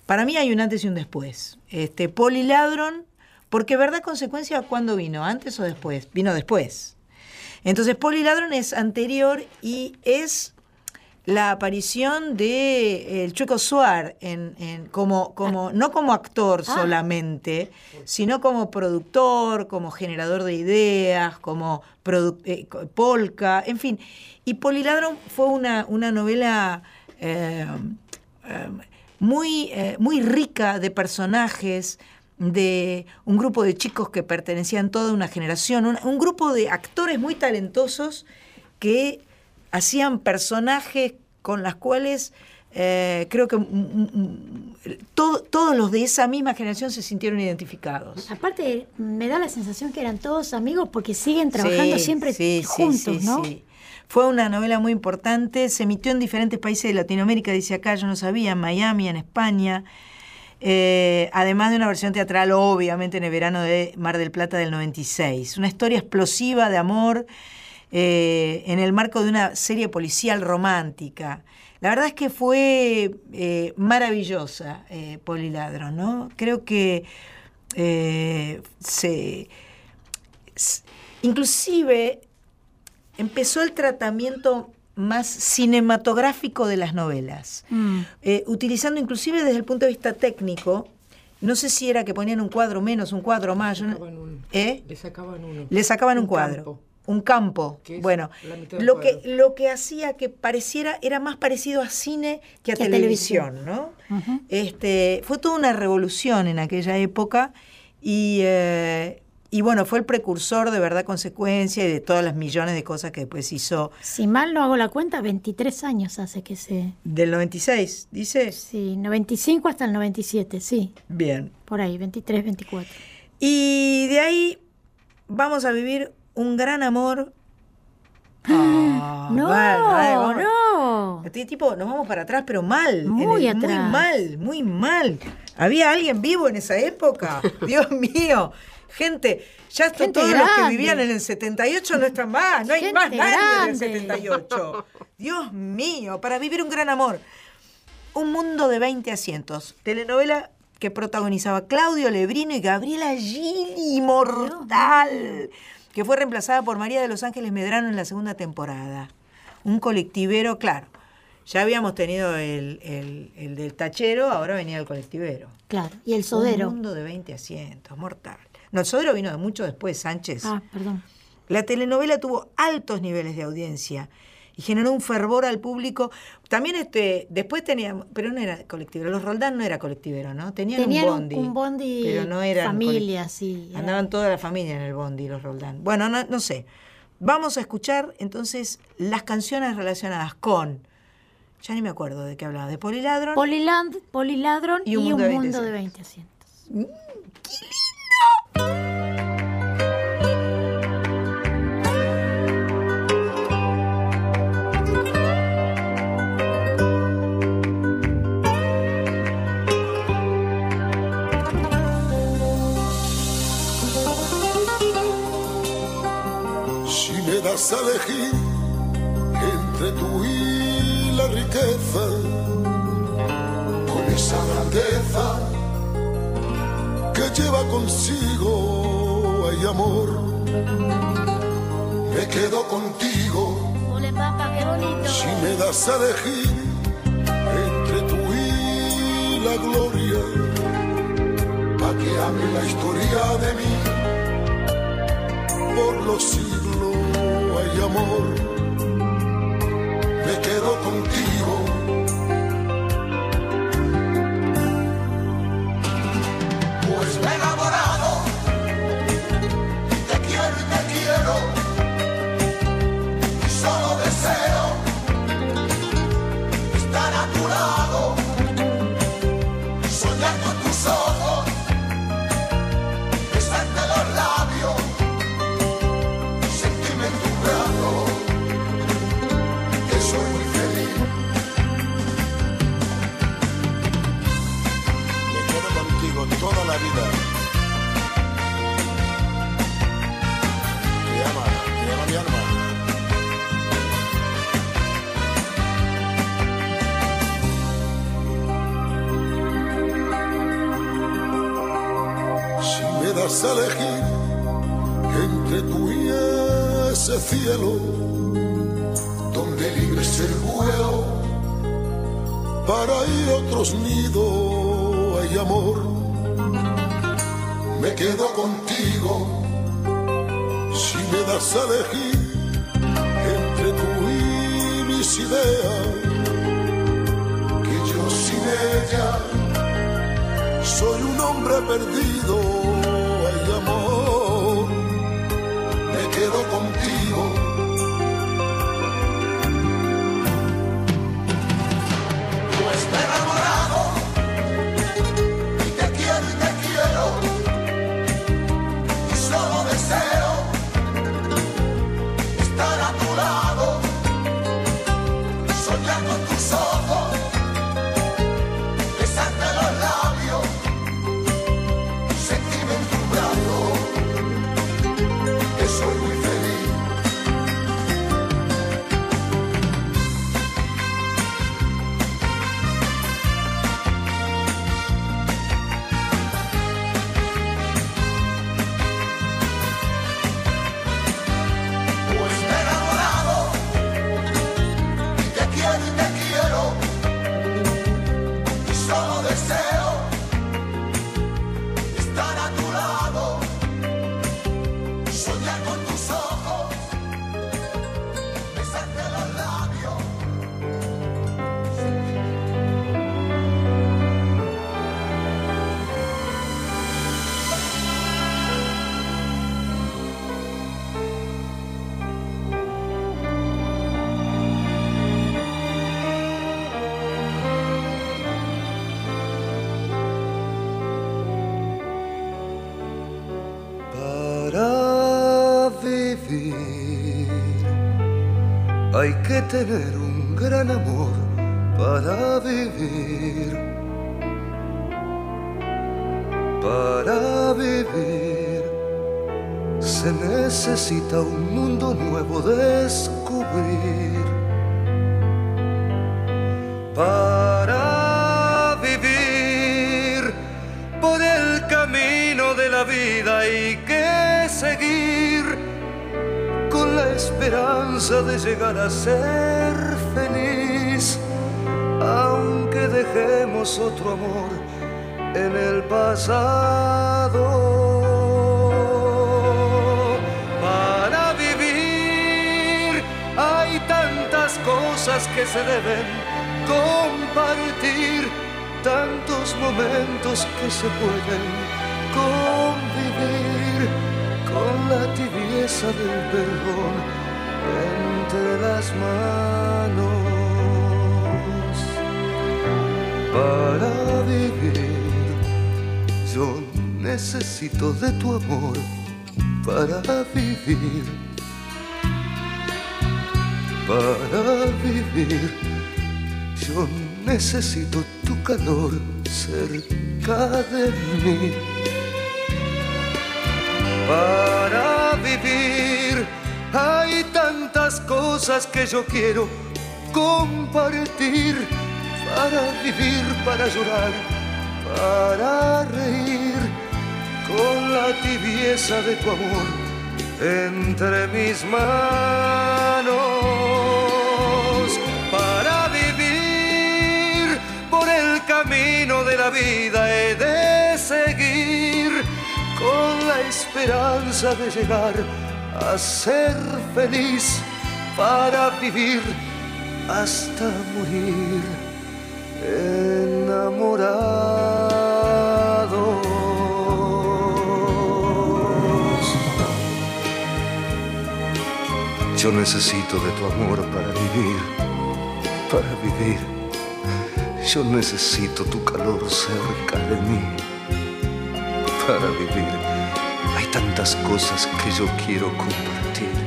para mí hay un antes y un después. Este, Poliladron, porque verdad consecuencia, ¿cuándo vino? ¿Antes o después? Vino después. Entonces, Poliladron es anterior y es la aparición de eh, el Chueco Suar en, en- como, como, no como actor Ah. solamente, sino como productor, como generador de ideas, como eh, polka, en fin. Y Poliladron fue una, una novela eh, eh, muy, muy rica de personajes, de un grupo de chicos que pertenecían toda una generación, un, un grupo de actores muy talentosos que hacían personajes con las cuales eh, creo que mm, mm, todo- todos los de esa misma generación se sintieron identificados. Aparte, me da la sensación que eran todos amigos porque siguen trabajando Sí, siempre sí, juntos, sí, ¿no? Fue una novela muy importante, se emitió en diferentes países de Latinoamérica, dice acá, yo no sabía, en Miami, en España, eh, además de una versión teatral, obviamente, en el verano de Mar del Plata del 96. Una historia explosiva de amor eh, en el marco de una serie policial romántica. La verdad es que fue eh, maravillosa, eh, Poliladro, ¿no? Creo que se, s- inclusive empezó el tratamiento más cinematográfico de las novelas, Mm. eh, utilizando inclusive desde el punto de vista técnico, no sé si era que ponían un cuadro menos, un cuadro más, no- Sacaban un- ¿eh? Le sacaban uno. le sacaban un, Un cuadro, campo. un campo. Bueno, lo que, lo que hacía que pareciera era más parecido a cine que a Que a televisión, televisión. ¿no? Este, fue toda una revolución en aquella época y, eh, y bueno, fue el precursor de verdad consecuencia y de todas las millones de cosas que después hizo Si mal no hago la cuenta, 23 años hace que se... del 96, dice. Sí, 95 hasta el 97, sí, Bien. por ahí, 23, 24. Y de ahí vamos a vivir un gran amor. Ah, no, eh, vamos. no. Este tipo, nos vamos para atrás, pero mal. Muy el- Muy atrás. mal, muy mal. ¿Había alguien vivo en esa época? Dios mío. Gente, ya esto, Gente todos los que grande. vivían en el 78 no están más. No hay Gente más nadie en el grande. 78. Dios mío, para vivir un gran amor. Un mundo de 20 asientos. Telenovela que protagonizaba Claudio Lebrino y Gabriela Gili, mortal, que fue reemplazada por María de los Ángeles Medrano en la segunda temporada. Un colectivero, claro. Ya habíamos tenido el, el- el del tachero, ahora venía el colectivero. Claro, y el sodero. Un mundo de 20 asientos, mortal. No, el sodero vino de mucho después, Sánchez. Ah, perdón. La telenovela tuvo altos niveles de audiencia y generó un fervor al público. También este, después teníamos, pero no era colectivero, los Roldán no era colectivero, ¿no? Tenían, Tenían un bondi. un bondi pero no eran familia, sí, era- Andaban toda la familia en el bondi, los Roldán. Bueno, no, no sé. Vamos a escuchar entonces las canciones relacionadas con, ya ni me acuerdo de qué hablaba, de Poliladron. Poliland, Poliladron y un mundo, de, 20 asientos. Si me das a elegir entre tú y la riqueza, con esa grandeza que lleva consigo hay amor. Me quedo contigo Ole, papá, qué bonito. si me das a elegir entre tú y la gloria, pa' que hable la historia de mí. Por los siglos hay amor, me quedo contigo. A elegir entre tú y ese cielo, donde libre el vuelo, para ir otros nidos hay amor. Me quedo contigo si me das a elegir entre tú y mis ideas, que yo sin ella soy un hombre perdido, hay que tener un gran amor para vivir. Para vivir se necesita un mundo nuevo descubrir. Para vivir por el camino de la vida hay que esperanza de llegar a ser feliz, aunque dejemos otro amor en el pasado. Para vivir hay tantas cosas que se deben compartir, tantos momentos que se pueden convivir con la tibieza del perdón entre las manos. Para vivir, yo necesito de tu amor para vivir. Para vivir, yo necesito tu calor cerca de mí. Tantas cosas que yo quiero compartir, para vivir, para llorar, para reír, con la tibieza de tu amor entre mis manos, para vivir por el camino de la vida he de seguir con la esperanza de llegar a ser feliz para vivir hasta morir enamorados. Yo necesito de tu amor para vivir, para vivir. Yo necesito tu calor cerca de mí para vivir. Hay tantas cosas que yo quiero compartir.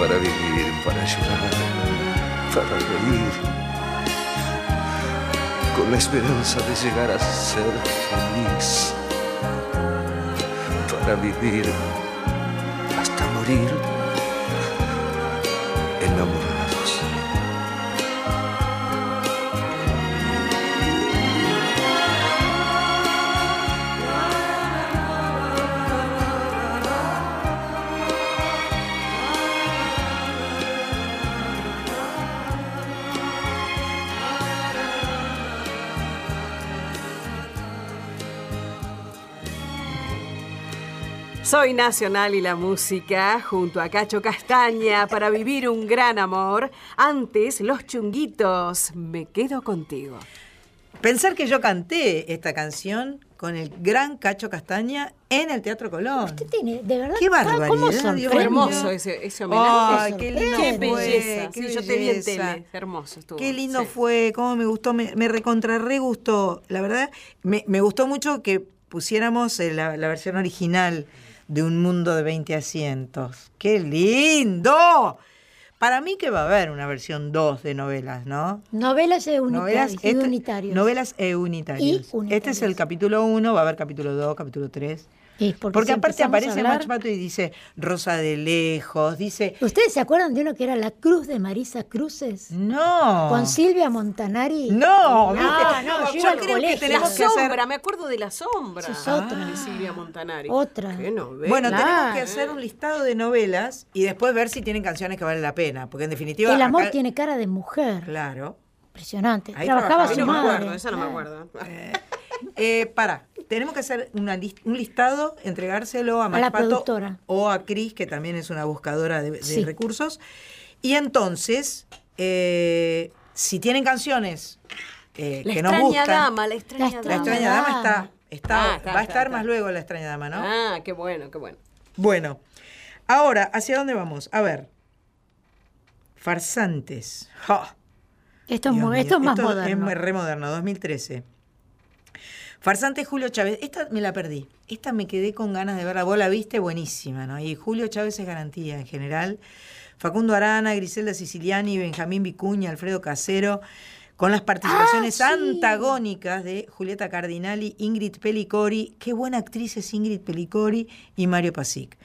Para vivir, para llorar, para reír. Con la esperanza de llegar a ser feliz. Para vivir hasta morir Soy Nacional y la música junto a Cacho Castaña para vivir un gran amor. Antes, los chunguitos. Me quedo contigo. Pensar que yo canté esta canción con el gran Cacho Castaña en el Teatro Colón. Usted tiene, de verdad, Qué ¿cómo barbaridad? Dios mío. hermoso ese, ese homenaje. Ay, qué lindo Qué fue, belleza. qué Sí, yo te vi en belleza. tele. Hermoso estuvo. Qué lindo Sí. fue, cómo me gustó, me, me recontra re gustó. La verdad, me, me gustó mucho que pusiéramos eh, la, la versión original de Un Mundo de 20 Asientos. ¡Qué lindo! Para mí que va a haber una versión 2 de novelas, ¿no? Novelas e Novelas, este- novelas e unitarios. Y Este es el capítulo 1, va a haber capítulo 2, capítulo 3. Porque aparte aparece hablar- y dice Rosa de Lejos, dice... ¿Ustedes se acuerdan de uno que era La Cruz de Marisa Cruces? No. Con Silvia Montanari. No, no, ¿viste? no, yo Yo al creo que tenemos La que hacer- sombra, me acuerdo de la sombra. Esa es otra. De Silvia Montanari. Otra. Qué novela. Bueno, tenemos que hacer un listado de novelas y después ver si tienen canciones que valen la pena, porque en definitiva... El amor acá- tiene cara de mujer. Claro. Impresionante. Ahí Trabajaba trabajaba. su no me acuerdo, esa no me acuerdo. Eh, para, tenemos que hacer una un listado, entregárselo a, la Mach Pato productora. o a Cris, que también es una buscadora de, de Sí. recursos. Y entonces, eh, si tienen canciones eh, que nos dama, la extraña La La dama. extraña dama está, está, Ah, está, va a estar está. más luego la extraña dama, ¿no? Ah, qué bueno, qué bueno. Bueno, ahora, ¿hacia dónde vamos? A ver. Farsantes. Ja. Esto es, esto es más esto moderno. Es muy re moderno, 2013. Farsante Julio Chávez. Esta me la perdí. Esta me quedé con ganas de verla. Vos la viste, buenísima, ¿no? Y Julio Chávez es garantía en general. Facundo Arana, Griselda Siciliani, Benjamín Vicuña, Alfredo Casero, con las participaciones Ah, sí. antagónicas de Julieta Cardinali, Ingrid Pelicori. Qué buena actriz es Ingrid Pelicori y Mario Pasic.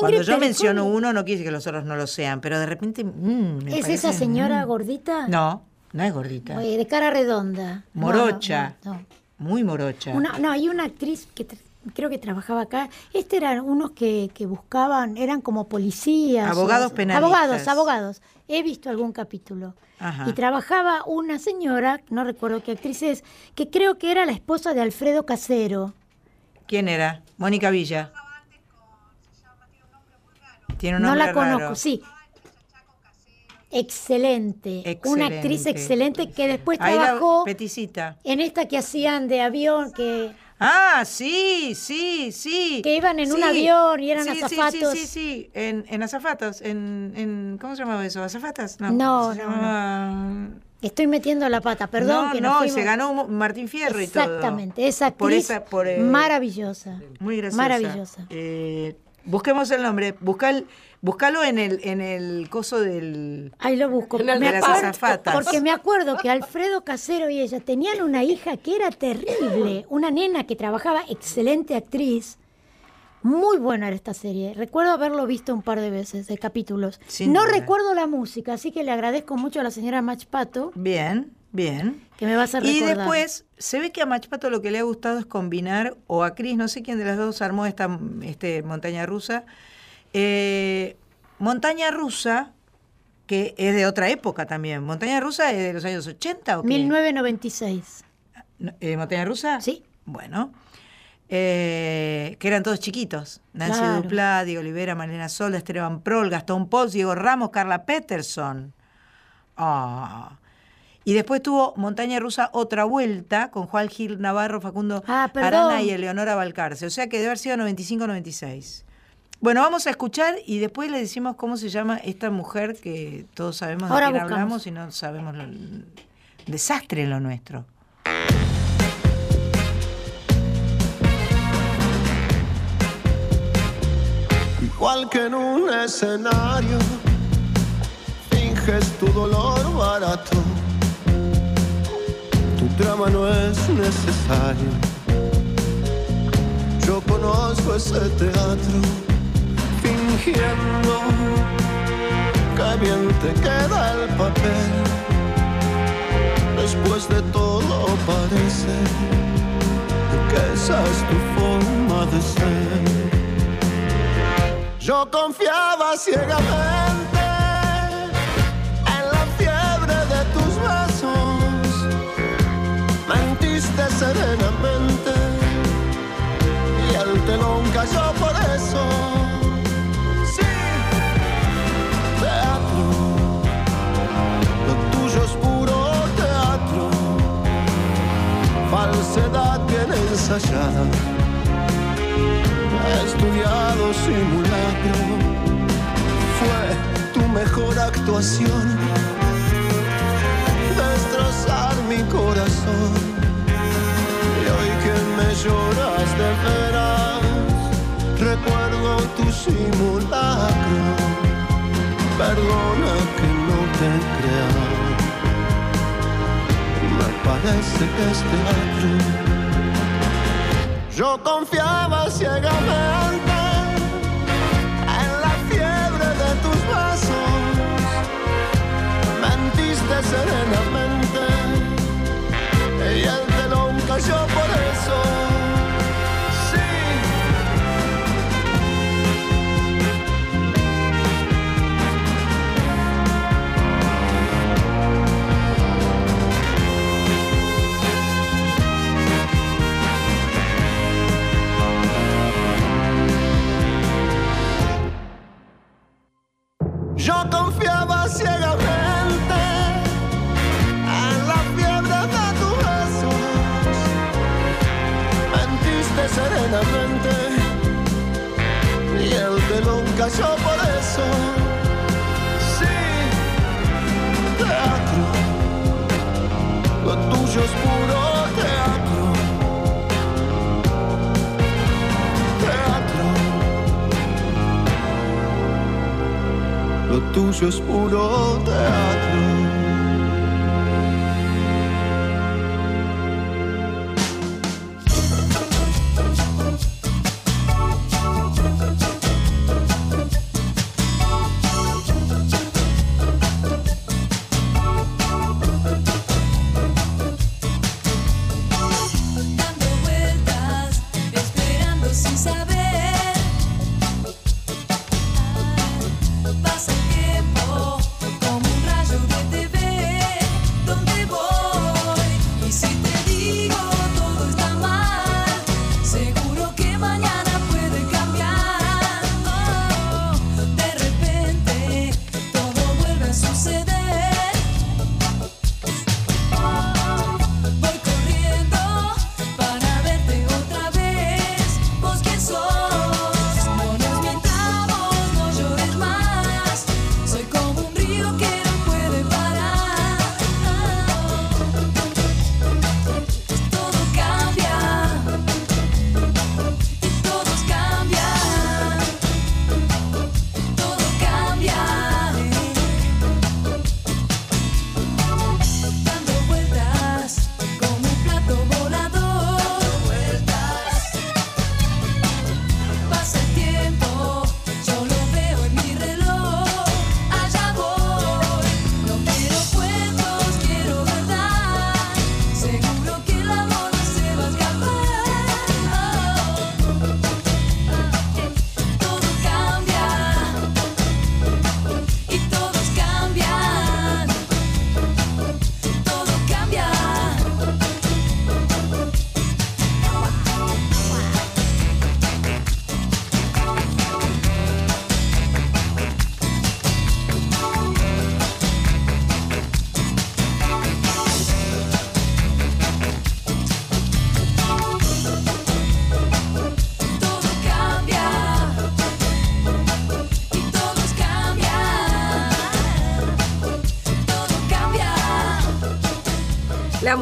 Cuando yo menciono uno, no quiere decir que los otros no lo sean, pero de repente. mm, me ¿Es esa parece, señora mm. gordita? No, no es gordita. Oye, de cara redonda. No, Morocha. no, no. Muy morocha. Una- no, hay una actriz que creo que trabajaba acá. Este eran unos que, que buscaban, eran como policías. Abogados o- penalistas. Abogados, abogados. He visto algún capítulo. Ajá. Y trabajaba una señora, no recuerdo qué actriz es, que creo que era la esposa de Alfredo Casero. ¿Quién era? Mónica Villa. Tiene un No nombre la conozco, raro. sí. Excelente. Una actriz excelente que después trabajó peticita. en esta que hacían de avión, que, Ah, sí, sí, sí. que iban en un avión y eran Sí, azafatos. Sí, sí, sí, En, en azafatos. En, en, ¿Cómo se llamaba eso? ¿Azafatas? No, No, no, Estoy metiendo la pata, perdón. no, que no, fuimos- se ganó Martín Fierro y todo. Exactamente, esa actriz Por esa, por, eh, maravillosa. Muy graciosa. Maravillosa. Eh, busquemos el nombre. Busca el- búscalo en el, en el coso del... Ahí lo busco. De las azafatas. Porque me acuerdo que Alfredo Casero y ella tenían una hija que era terrible, una nena que trabajaba, excelente actriz, Muy buena era esta serie. Recuerdo haberlo visto un par de veces, de capítulos. Sin no duda. recuerdo la música, así que le agradezco mucho a la señora Machpato Bien, bien. que me va a hacer Y recordar. después se ve que a Machpato lo que le ha gustado es combinar, o a Cris, no sé quién de las dos armó esta este, montaña rusa. Eh, montaña rusa, que es de otra época también. ¿Montaña rusa es de los años 80 o qué? 1996. No, eh, ¿Montaña rusa? Sí. Bueno. Eh, que eran todos chiquitos. Nancy Claro. Duplá, Diego Olivera, Malena Solda, Esteban Prol, Gastón Pons, Diego Ramos, Carla Peterson. Ah. Y después tuvo Montaña Rusa otra vuelta con Juan Gil Navarro, Facundo Ah. Arana y Eleonora Balcarce. O sea que debe haber sido 95-96. Bueno, vamos a escuchar y después le decimos cómo se llama esta mujer que todos sabemos Ahora de quién buscamos. hablamos y no sabemos lo, desastre lo nuestro. Igual que en un escenario, finges tu dolor barato. Tu drama no es necesario. Yo conozco ese teatro, que bien te queda el papel. Después de todo parece que esa es tu forma de ser. Yo confiaba ciegamente en la fiebre de tus besos. Mentiste serenamente y el telón cayó Falsedad bien ensayada estudiado simulacro. Fue tu mejor actuación. Destrozar mi corazón. Y hoy que me lloras de veras recuerdo tu simulacro. Perdona que no te crea. me parece que es teatro yo confiaba ciegamente en la fiebre de tus besos. Mentiste serenamente y el telón cayó por eso. Confiaba ciegamente Tuyo es puro teatro. Dando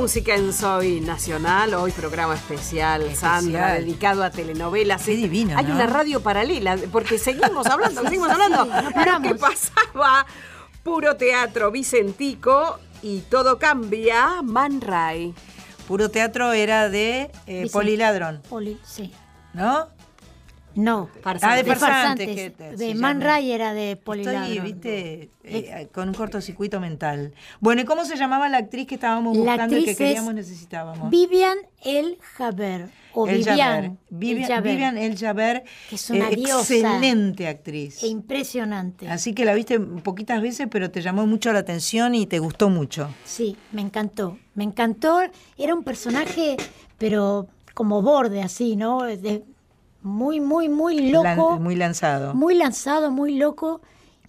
música en Soy Nacional, hoy programa especial, Sandra, dedicado a telenovelas. Qué divino, Hay ¿no? una radio paralela, porque seguimos hablando, seguimos hablando. Sí, no Lo paramos. que pasaba, puro teatro vicentico y todo cambia, Man Ray. Puro teatro era de eh, Vicente. Poli Ladrón, Poli, sí. ¿no? No. Ah, de De farsantes. farsantes. que- De Man Ray era de Estoy, Poliladron. viste, eh, con un cortocircuito mental. Bueno, ¿y cómo se llamaba la actriz que estábamos buscando y que queríamos, es necesitábamos? Vivian El Jaber. O El Vivian. Jaber. Vivian, El Jaber. Vivian El Jaber, Que es una eh, diosa. excelente actriz. E impresionante. Así que la viste poquitas veces, pero te llamó mucho la atención y te gustó mucho. Sí, me encantó. Me encantó. Era un personaje, pero como borde así, ¿no? De- muy, muy, muy loco. Lan- muy lanzado. muy lanzado, muy loco.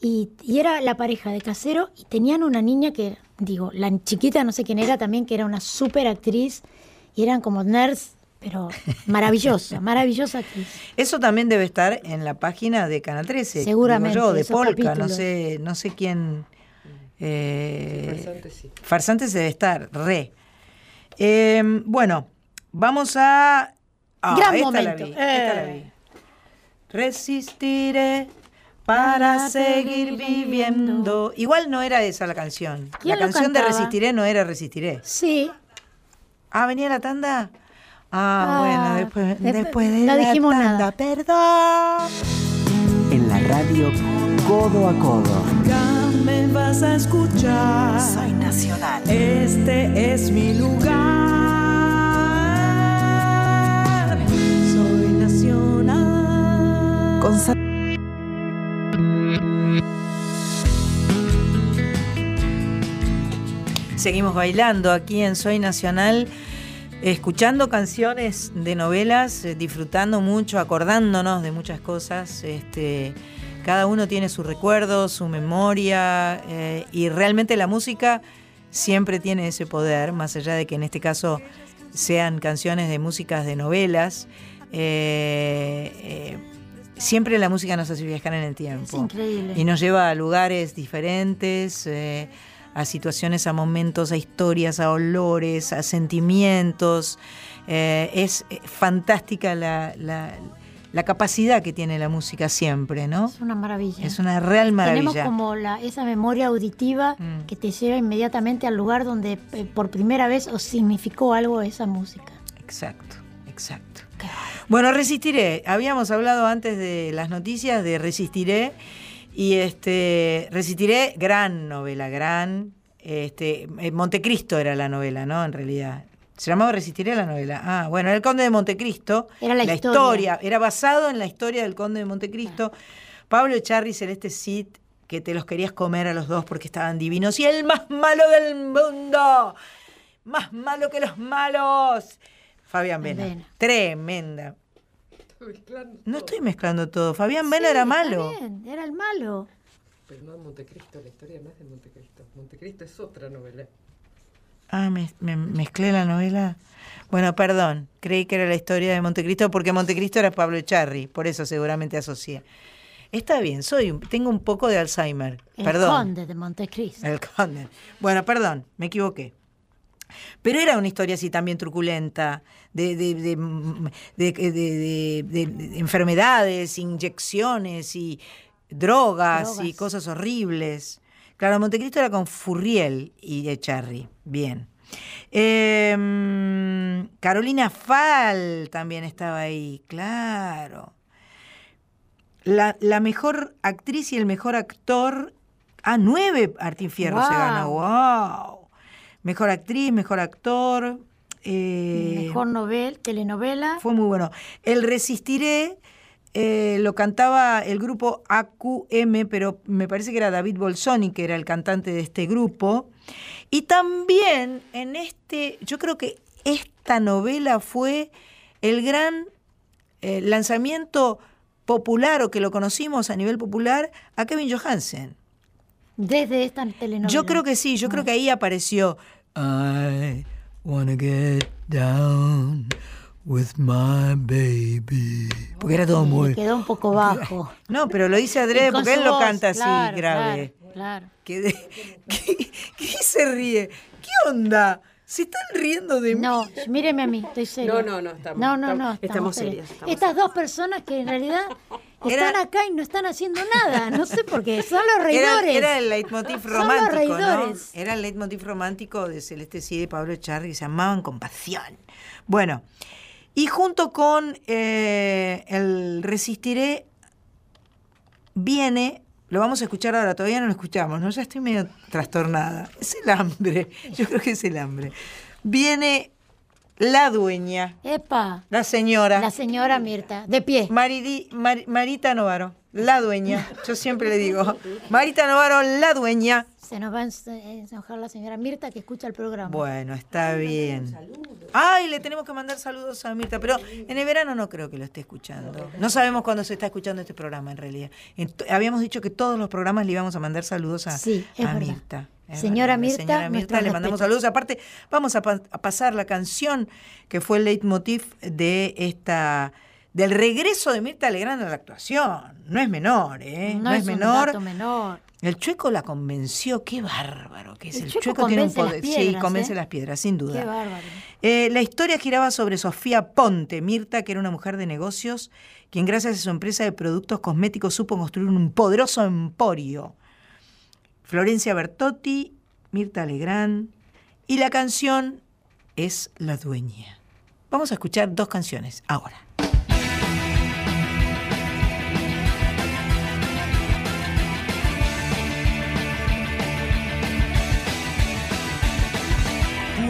Y, y era la pareja de casero y tenían una niña que, digo, la chiquita no sé quién era también, que era una súper actriz y eran como nerds, pero maravillosa, maravillosa actriz. Eso también debe estar en la página de Canal 13. Seguramente, yo, de Polka, no sé, no sé quién. eh, Farsantes sí. Farsantes debe estar, re. Eh, bueno, vamos a. Ah, Gran esta momento. La vi, esta la Eh. vi. Resistiré para seguir viviendo. Igual no era esa la canción. La ¿Quién lo canción de? Resistiré no era Resistiré. Sí. Ah, venía la tanda. Ah, Ah, bueno, después, después- después de no la dijimos tanda, nada. perdón. En la radio Codo a Codo. Acá me vas a escuchar. Soy nacional. Este es mi lugar. Soy nacional. Con Seguimos bailando aquí en Soy Nacional, escuchando canciones de novelas, eh, disfrutando mucho, acordándonos de muchas cosas. Este, cada uno tiene su recuerdo, su memoria, eh, y realmente la música siempre tiene ese poder, más allá de que en este caso sean canciones de músicas de novelas. eh, siempre la música nos hace viajar en el tiempo. Es increíble. Y nos lleva a lugares diferentes, eh, a situaciones, a momentos, a historias, a olores, a sentimientos. Eh, es eh, fantástica la, la- la capacidad que tiene la música siempre, ¿no? Es una maravilla. Es una real maravilla. Tenemos como la, esa memoria auditiva Mm. que te lleva inmediatamente al lugar donde eh, por primera vez os significó algo esa música. Exacto, exacto. Bueno, Resistiré. Habíamos hablado antes de las noticias de Resistiré. Y este Resistiré, gran novela, gran. Este, eh, Montecristo era la novela, ¿no? En realidad. Se llamaba Resistiré la novela. Ah, bueno, era el Conde de Montecristo. Era la historia. Era basado en la historia del Conde de Montecristo. Pablo Echarri Celeste Cid, que te los querías comer a los dos porque estaban divinos. Y el más malo del mundo. Más malo que los malos. Fabián Vena. Vena. Tremenda. No estoy mezclando todo. Fabián Vena Sí, era está malo. bien, era el malo. Pero no Montecristo, la historia no es de Montecristo. Montecristo es otra novela. Ah, me, me- mezclé la novela. Bueno, perdón. Creí que era la historia de Montecristo porque Montecristo era Pablo Echarri. Por eso seguramente asocié. Está bien, soy, un- tengo un poco de Alzheimer. El perdón. conde de Montecristo. El conde. Bueno, perdón, me equivoqué. Pero era una historia así también truculenta, de, de, de, de- de- de- de- de enfermedades, inyecciones y drogas, y cosas horribles. Claro, Montecristo era con Furriel y Echarri. Bien. Em, Carolina Fal también estaba ahí, claro. La, la mejor actriz y el mejor actor. Ah, nueve Martín Fierro se ganó. ¡Wow! Mejor actriz, mejor actor. eh, Mejor novel, telenovela. fue muy bueno. El Resistiré eh, lo cantaba el grupo AQM, pero me parece que era David Bolsoni, que era el cantante de este grupo. Y también en este, yo creo que esta novela fue el gran eh, lanzamiento popular o que lo conocimos a nivel popular a Kevin Johansen. Desde esta telenovela. Yo creo que sí, yo creo que ahí apareció I wanna get down with my baby. Porque era todo muy... quedó un poco bajo. No, pero lo dice Adrede porque él lo voz, canta así, claro, grave. Claro, claro. ¿Qué, de- qué- qué se ríe? ¿Qué onda? Se están riendo de mí. No, míreme a mí, estoy seria. No, no, no, estamos- No, no, no, estamos- estamos serias, estamos Estas dos personas que en realidad Era- están acá y no están haciendo nada. No sé por qué. Son los Era, reidores. era el leitmotiv Son los romántico, ¿no? Era el leitmotiv romántico de Celeste Sí y de Pablo Echarri, que se amaban con pasión. Bueno, y junto con eh, el Resistiré viene, lo vamos a escuchar ahora, todavía no lo escuchamos, ¿no? Ya estoy medio trastornada. Es el hambre, yo creo que es el hambre. Viene la dueña, Epa, la señora. la señora Mirta, de pie. Maridi- Mar- Marita Novaro, la dueña. Yo siempre le digo, Marita Novaro, la dueña. Se nos va a ens- enojar la señora Mirta que escucha el programa. Bueno, está bien. Ay, le tenemos que mandar saludos a Mirta, pero en el verano no creo que lo esté escuchando. No sabemos cuándo se está escuchando este programa en realidad. Habíamos dicho que todos los programas le íbamos a mandar saludos a, Sí, es a verdad. Mirta. Es Señora Mirta, señora Mirta, le mandamos saludos. Aparte, vamos a, pa- a pasar la canción que fue el leitmotiv de esta del regreso de Mirta Legrand a la actuación. No es menor, ¿eh? no, es, un menor. dato menor. El chueco la convenció, qué bárbaro que es. El El, Chueco tiene un poder. sí, convence ¿eh? las piedras, sin duda. Qué bárbaro. Eh, la historia giraba sobre Sofía Ponte, Mirta, que era una mujer de negocios, quien gracias a su empresa de productos cosméticos supo construir un poderoso emporio. Florencia Bertotti, Mirta Legrand, y la canción es La Dueña. Vamos a escuchar dos canciones ahora.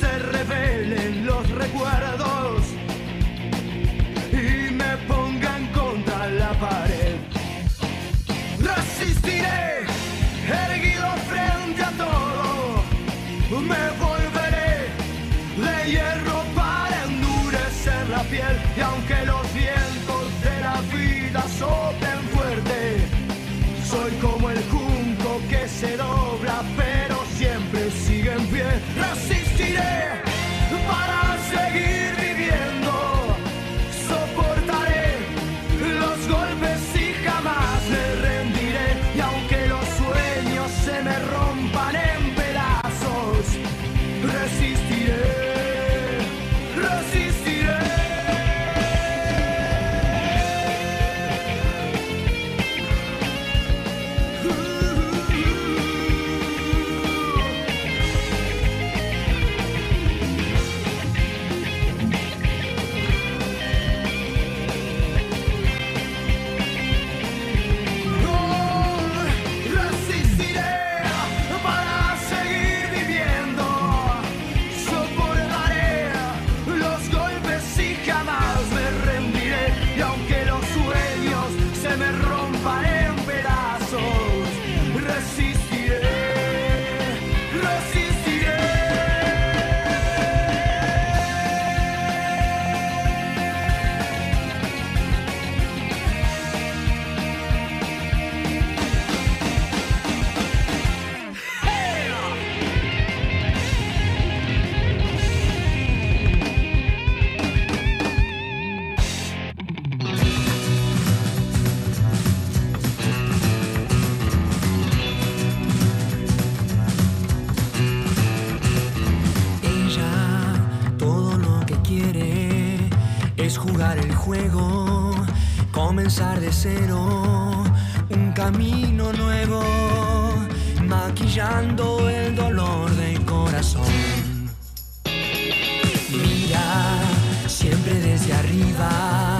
se revelen comenzar de cero, un camino nuevo, maquillando el dolor del corazón. Mira siempre desde arriba,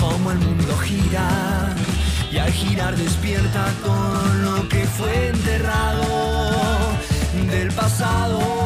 como el mundo gira, y al girar despierta todo lo que fue enterrado del pasado.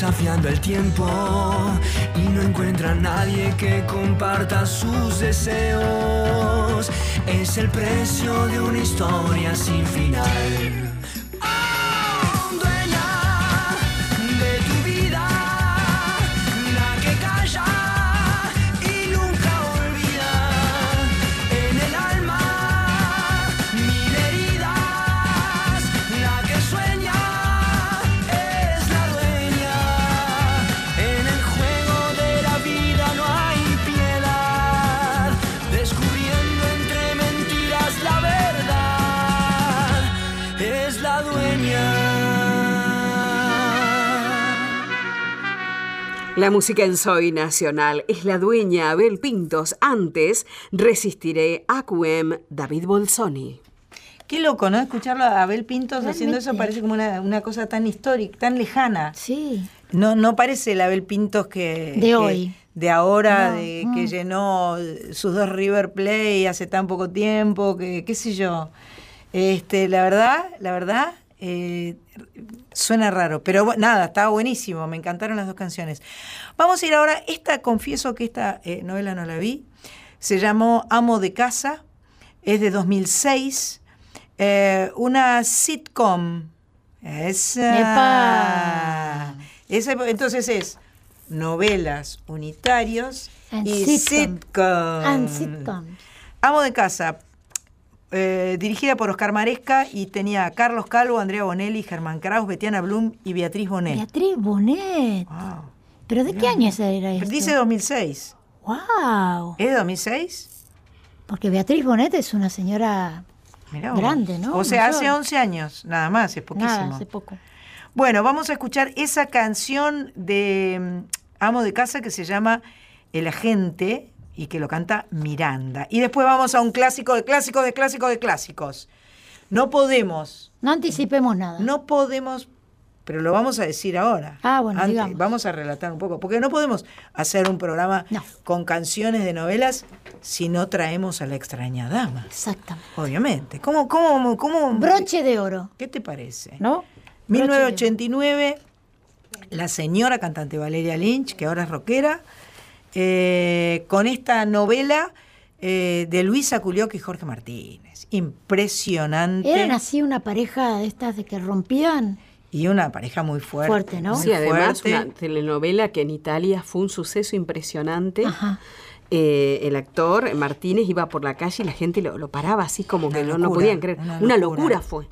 Desafiando el tiempo y no encuentra a nadie que comparta sus deseos. Es el precio de una historia sin final. La música en Soy Nacional es la dueña Abel Pintos. Antes, Resistiré Acuem, David Bolsoni. Qué loco, ¿no? Escucharlo a Abel Pintos haciendo eso parece como una, una cosa tan histórica, tan lejana. Sí. No, no parece el Abel Pintos que... De que- hoy. De ahora, No, de, que llenó sus dos River Play hace tan poco tiempo, que qué sé yo. Este, la verdad, la verdad, eh, suena raro, pero nada, estaba buenísimo, me encantaron las dos canciones. Vamos a ir ahora, esta, confieso que esta eh, novela no la vi, se llamó Amo de Casa, es de 2006, eh, una sitcom. Esa. ¡Epa! Ese- entonces es novelas unitarios And y sitcom. And sitcoms. Amo de casa, eh, dirigida por Oscar Maresca y tenía a Carlos Calvo, Andrea Bonelli, Germán Kraus, Betiana Blum y Beatriz Bonet. Beatriz Bonet. ¿Pero de qué año era esto? Dice 2006. ¡Wow! ¿Es de 2006? Porque Beatriz Bonet es una señora Mirá grande, ¿no? O sea, Mayor. hace 11 años, nada más, es poquísimo. Nada, hace poco. Bueno, vamos a escuchar esa canción de mm, Amo de Casa que se llama El Agente y que lo canta Miranda. Y después vamos a un clásico de clásicos de clásicos de clásicos. No podemos, No anticipemos nada. no podemos, pero lo vamos a decir ahora. Ah, bueno, Antes, digamos. Vamos a relatar un poco, porque no podemos hacer un programa con canciones de novelas si no traemos a la extraña dama. Exactamente. Obviamente. ¿Cómo, cómo, cómo? Broche de oro. ¿Qué te parece? ¿No? 1989, la señora cantante Valeria Lynch, que ahora es rockera, eh, con esta novela eh, de Luisa Culioc y Jorge Martínez. Impresionante. Eran así una pareja de estas de que rompían. Y una pareja muy fuerte. Fuerte, ¿no? Sí, además fuerte. una telenovela que en Italia fue un suceso impresionante. Eh, el actor Martínez iba por la calle y la gente lo, lo paraba así como que no, no podían creer. una Una, locura. fue.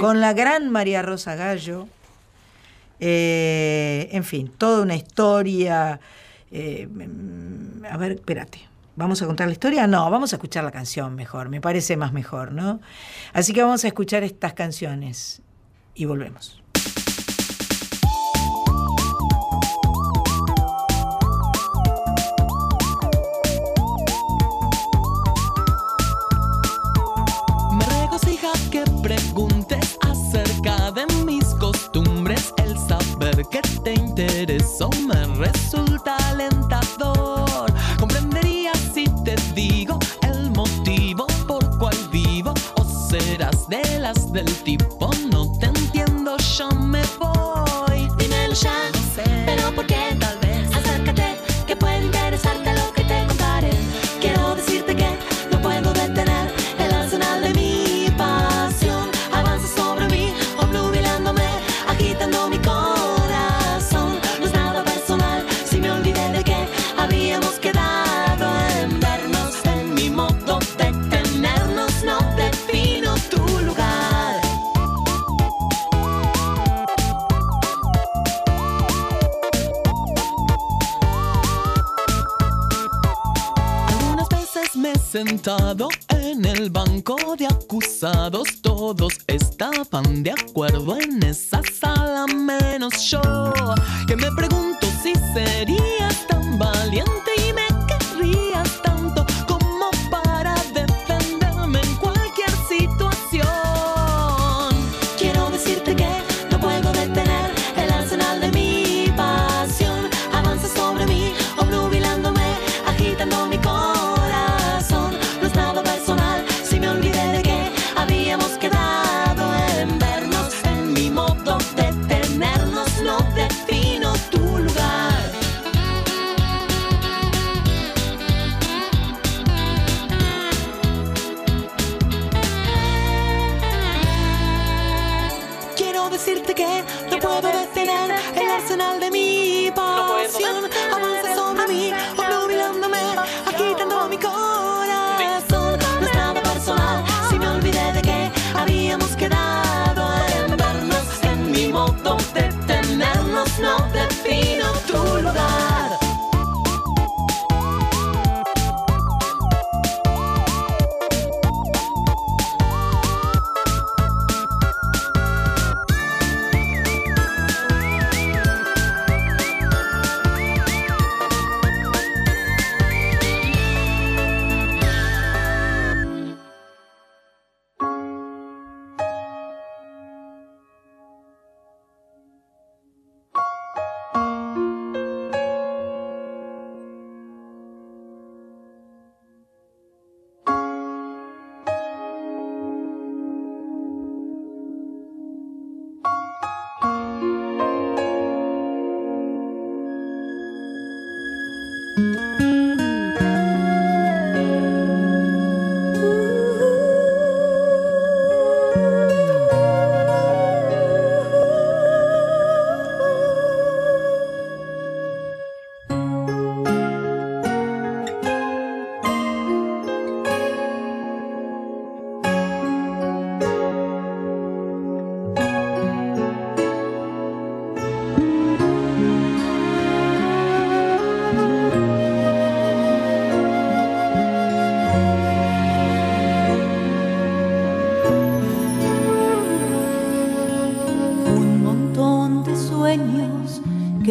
Con la gran María Rosa Gallo. Eh, en fin, toda una historia. Eh, mm, a ver, espérate. ¿Vamos a contar la historia? No, vamos a escuchar la canción mejor. Me parece más mejor, ¿no? Así que vamos a escuchar estas canciones y volvemos.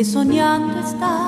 Soñando están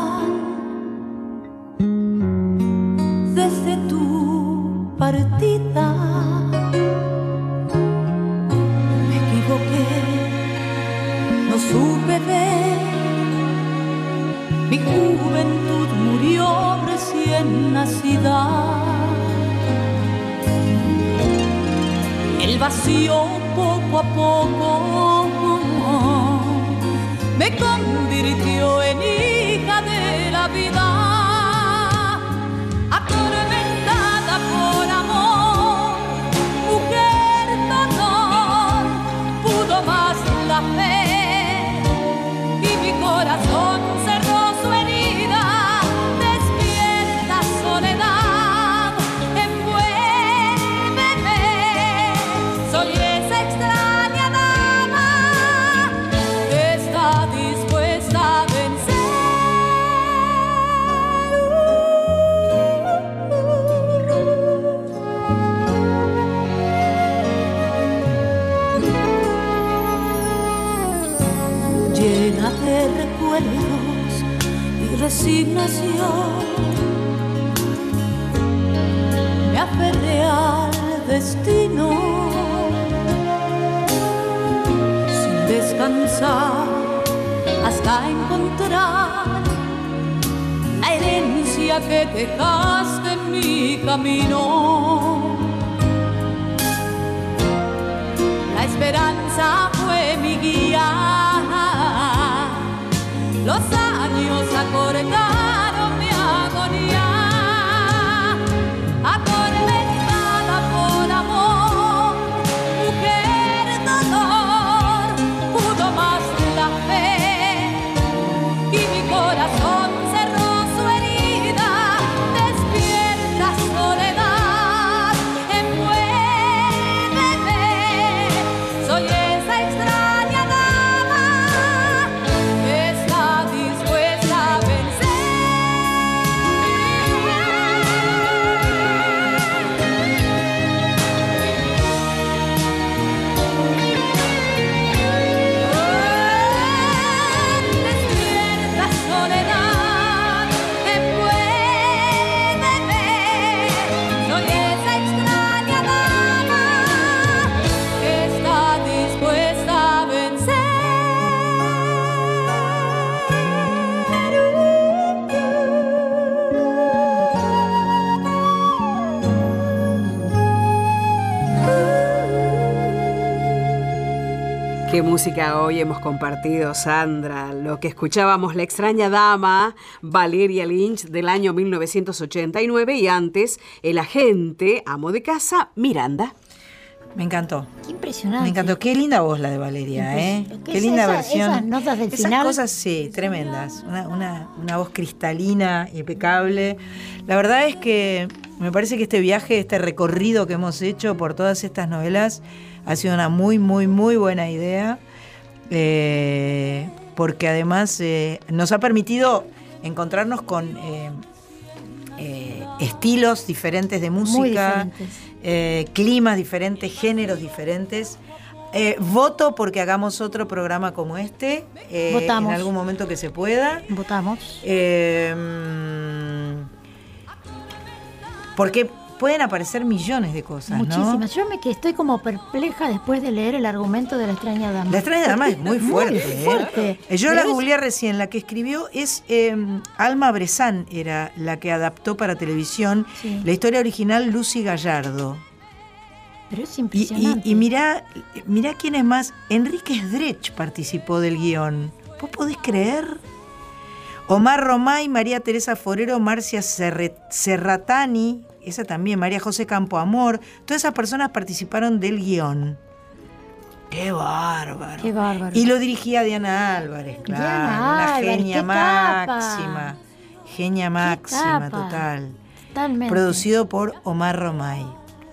Qué música hoy hemos compartido, Sandra. Lo que escuchábamos, La extraña dama, Valeria Lynch, del año 1989, y antes, El agente, amo de casa, Miranda. Me encantó. Qué impresionante. Me encantó. Qué linda voz la de Valeria, ¿eh? ¿Qué Qué es linda esa- versión. esas notas del Esas final? cosas, sí, tremendas. Una, una- una voz cristalina, impecable. La verdad es que me parece que este viaje, este recorrido que hemos hecho por todas estas novelas, ha sido una muy, muy, muy buena idea. Eh, porque además eh, nos ha permitido encontrarnos con eh, estilos diferentes de música, diferentes. climas diferentes, géneros diferentes. Eh, voto porque hagamos otro programa como este, eh, Votamos. en algún momento que se pueda. Votamos. Eh, porque pueden aparecer millones de cosas, ¿no? Muchísimas. Yo me que estoy como perpleja después de leer el argumento de la extraña dama. La extraña dama es muy fuerte. ¿eh? fuerte. Eh, Yo Pero la es- googleé recién, la que escribió es eh, Alma Bresán, era la que adaptó para televisión Sí. la historia original Lucy Gallardo. Pero es Y, impresionante. y, y mirá, mirá quién es más. Enrique Sdrech participó del guion. ¿Vos podés creer? Omar Romay, María Teresa Forero, Marcia Serratani, esa también, María José Campoamor, todas esas personas participaron del guion. ¡Qué bárbaro! ¡Qué bárbaro! Y lo dirigía Diana Álvarez, claro, Diana una Álvarez, genia tapa. máxima. Genia máxima, total. Totalmente. Producido por Omar Romay.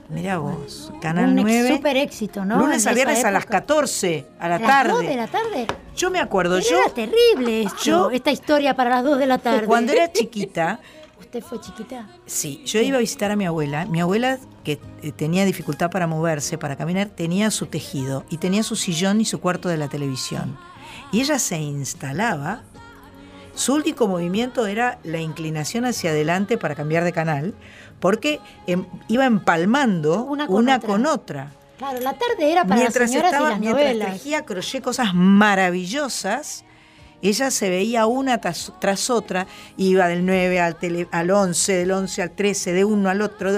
Mira vos, Canal Un 9. super éxito, ¿no? Lunes a viernes a las época. 14, a la ¿A las tarde. dos de la tarde? Yo me acuerdo, Pero yo Era terrible esto, yo- esta historia para las 2 de la tarde. cuando era chiquita, ¿Usted fue chiquita? sí, yo iba a visitar a mi abuela. Mi abuela, que eh, tenía dificultad para moverse, para caminar, tenía su tejido y tenía su sillón y su cuarto de la televisión. Y ella se instalaba. Su único movimiento era la inclinación hacia adelante para cambiar de canal, porque em, iba empalmando una Una con, con otra. Claro, la tarde era para mientras las señoras estaba, y las mientras novelas. tejía crochet cosas maravillosas, ella se veía una tras, tras otra, iba del 9 al, tele- al 11, del 11 al 13, de uno al otro,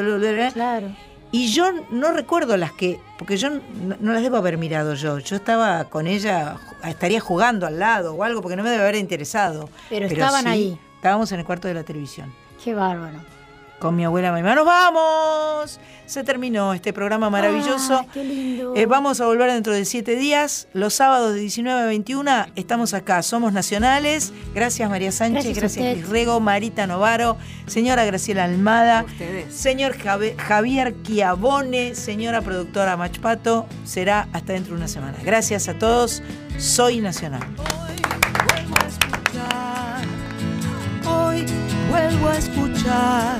Claro. y yo no recuerdo las que, porque yo no, no las debo haber mirado yo, yo estaba con ella, estaría jugando al lado o algo, porque no me debe haber interesado. Pero estaban sí, ahí. Estábamos en el cuarto de la televisión Qué bárbaro. Con mi abuela mamá. ¡Nos vamos! Se terminó este programa maravilloso. Qué lindo. Eh, vamos a volver dentro de siete días. Los sábados de 19 a 21 estamos acá. Somos nacionales. Gracias María Sánchez, Gracias a gracias, usted. Luis Rego, Marita Novaro, señora Graciela Almada, Ustedes. señor Javi- Javier Chiavone, señora productora Machpato. Será hasta dentro de una semana. Gracias a todos. Soy Nacional. Hoy vuelvo a escuchar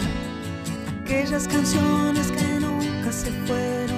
aquellas canciones que nunca se fueron.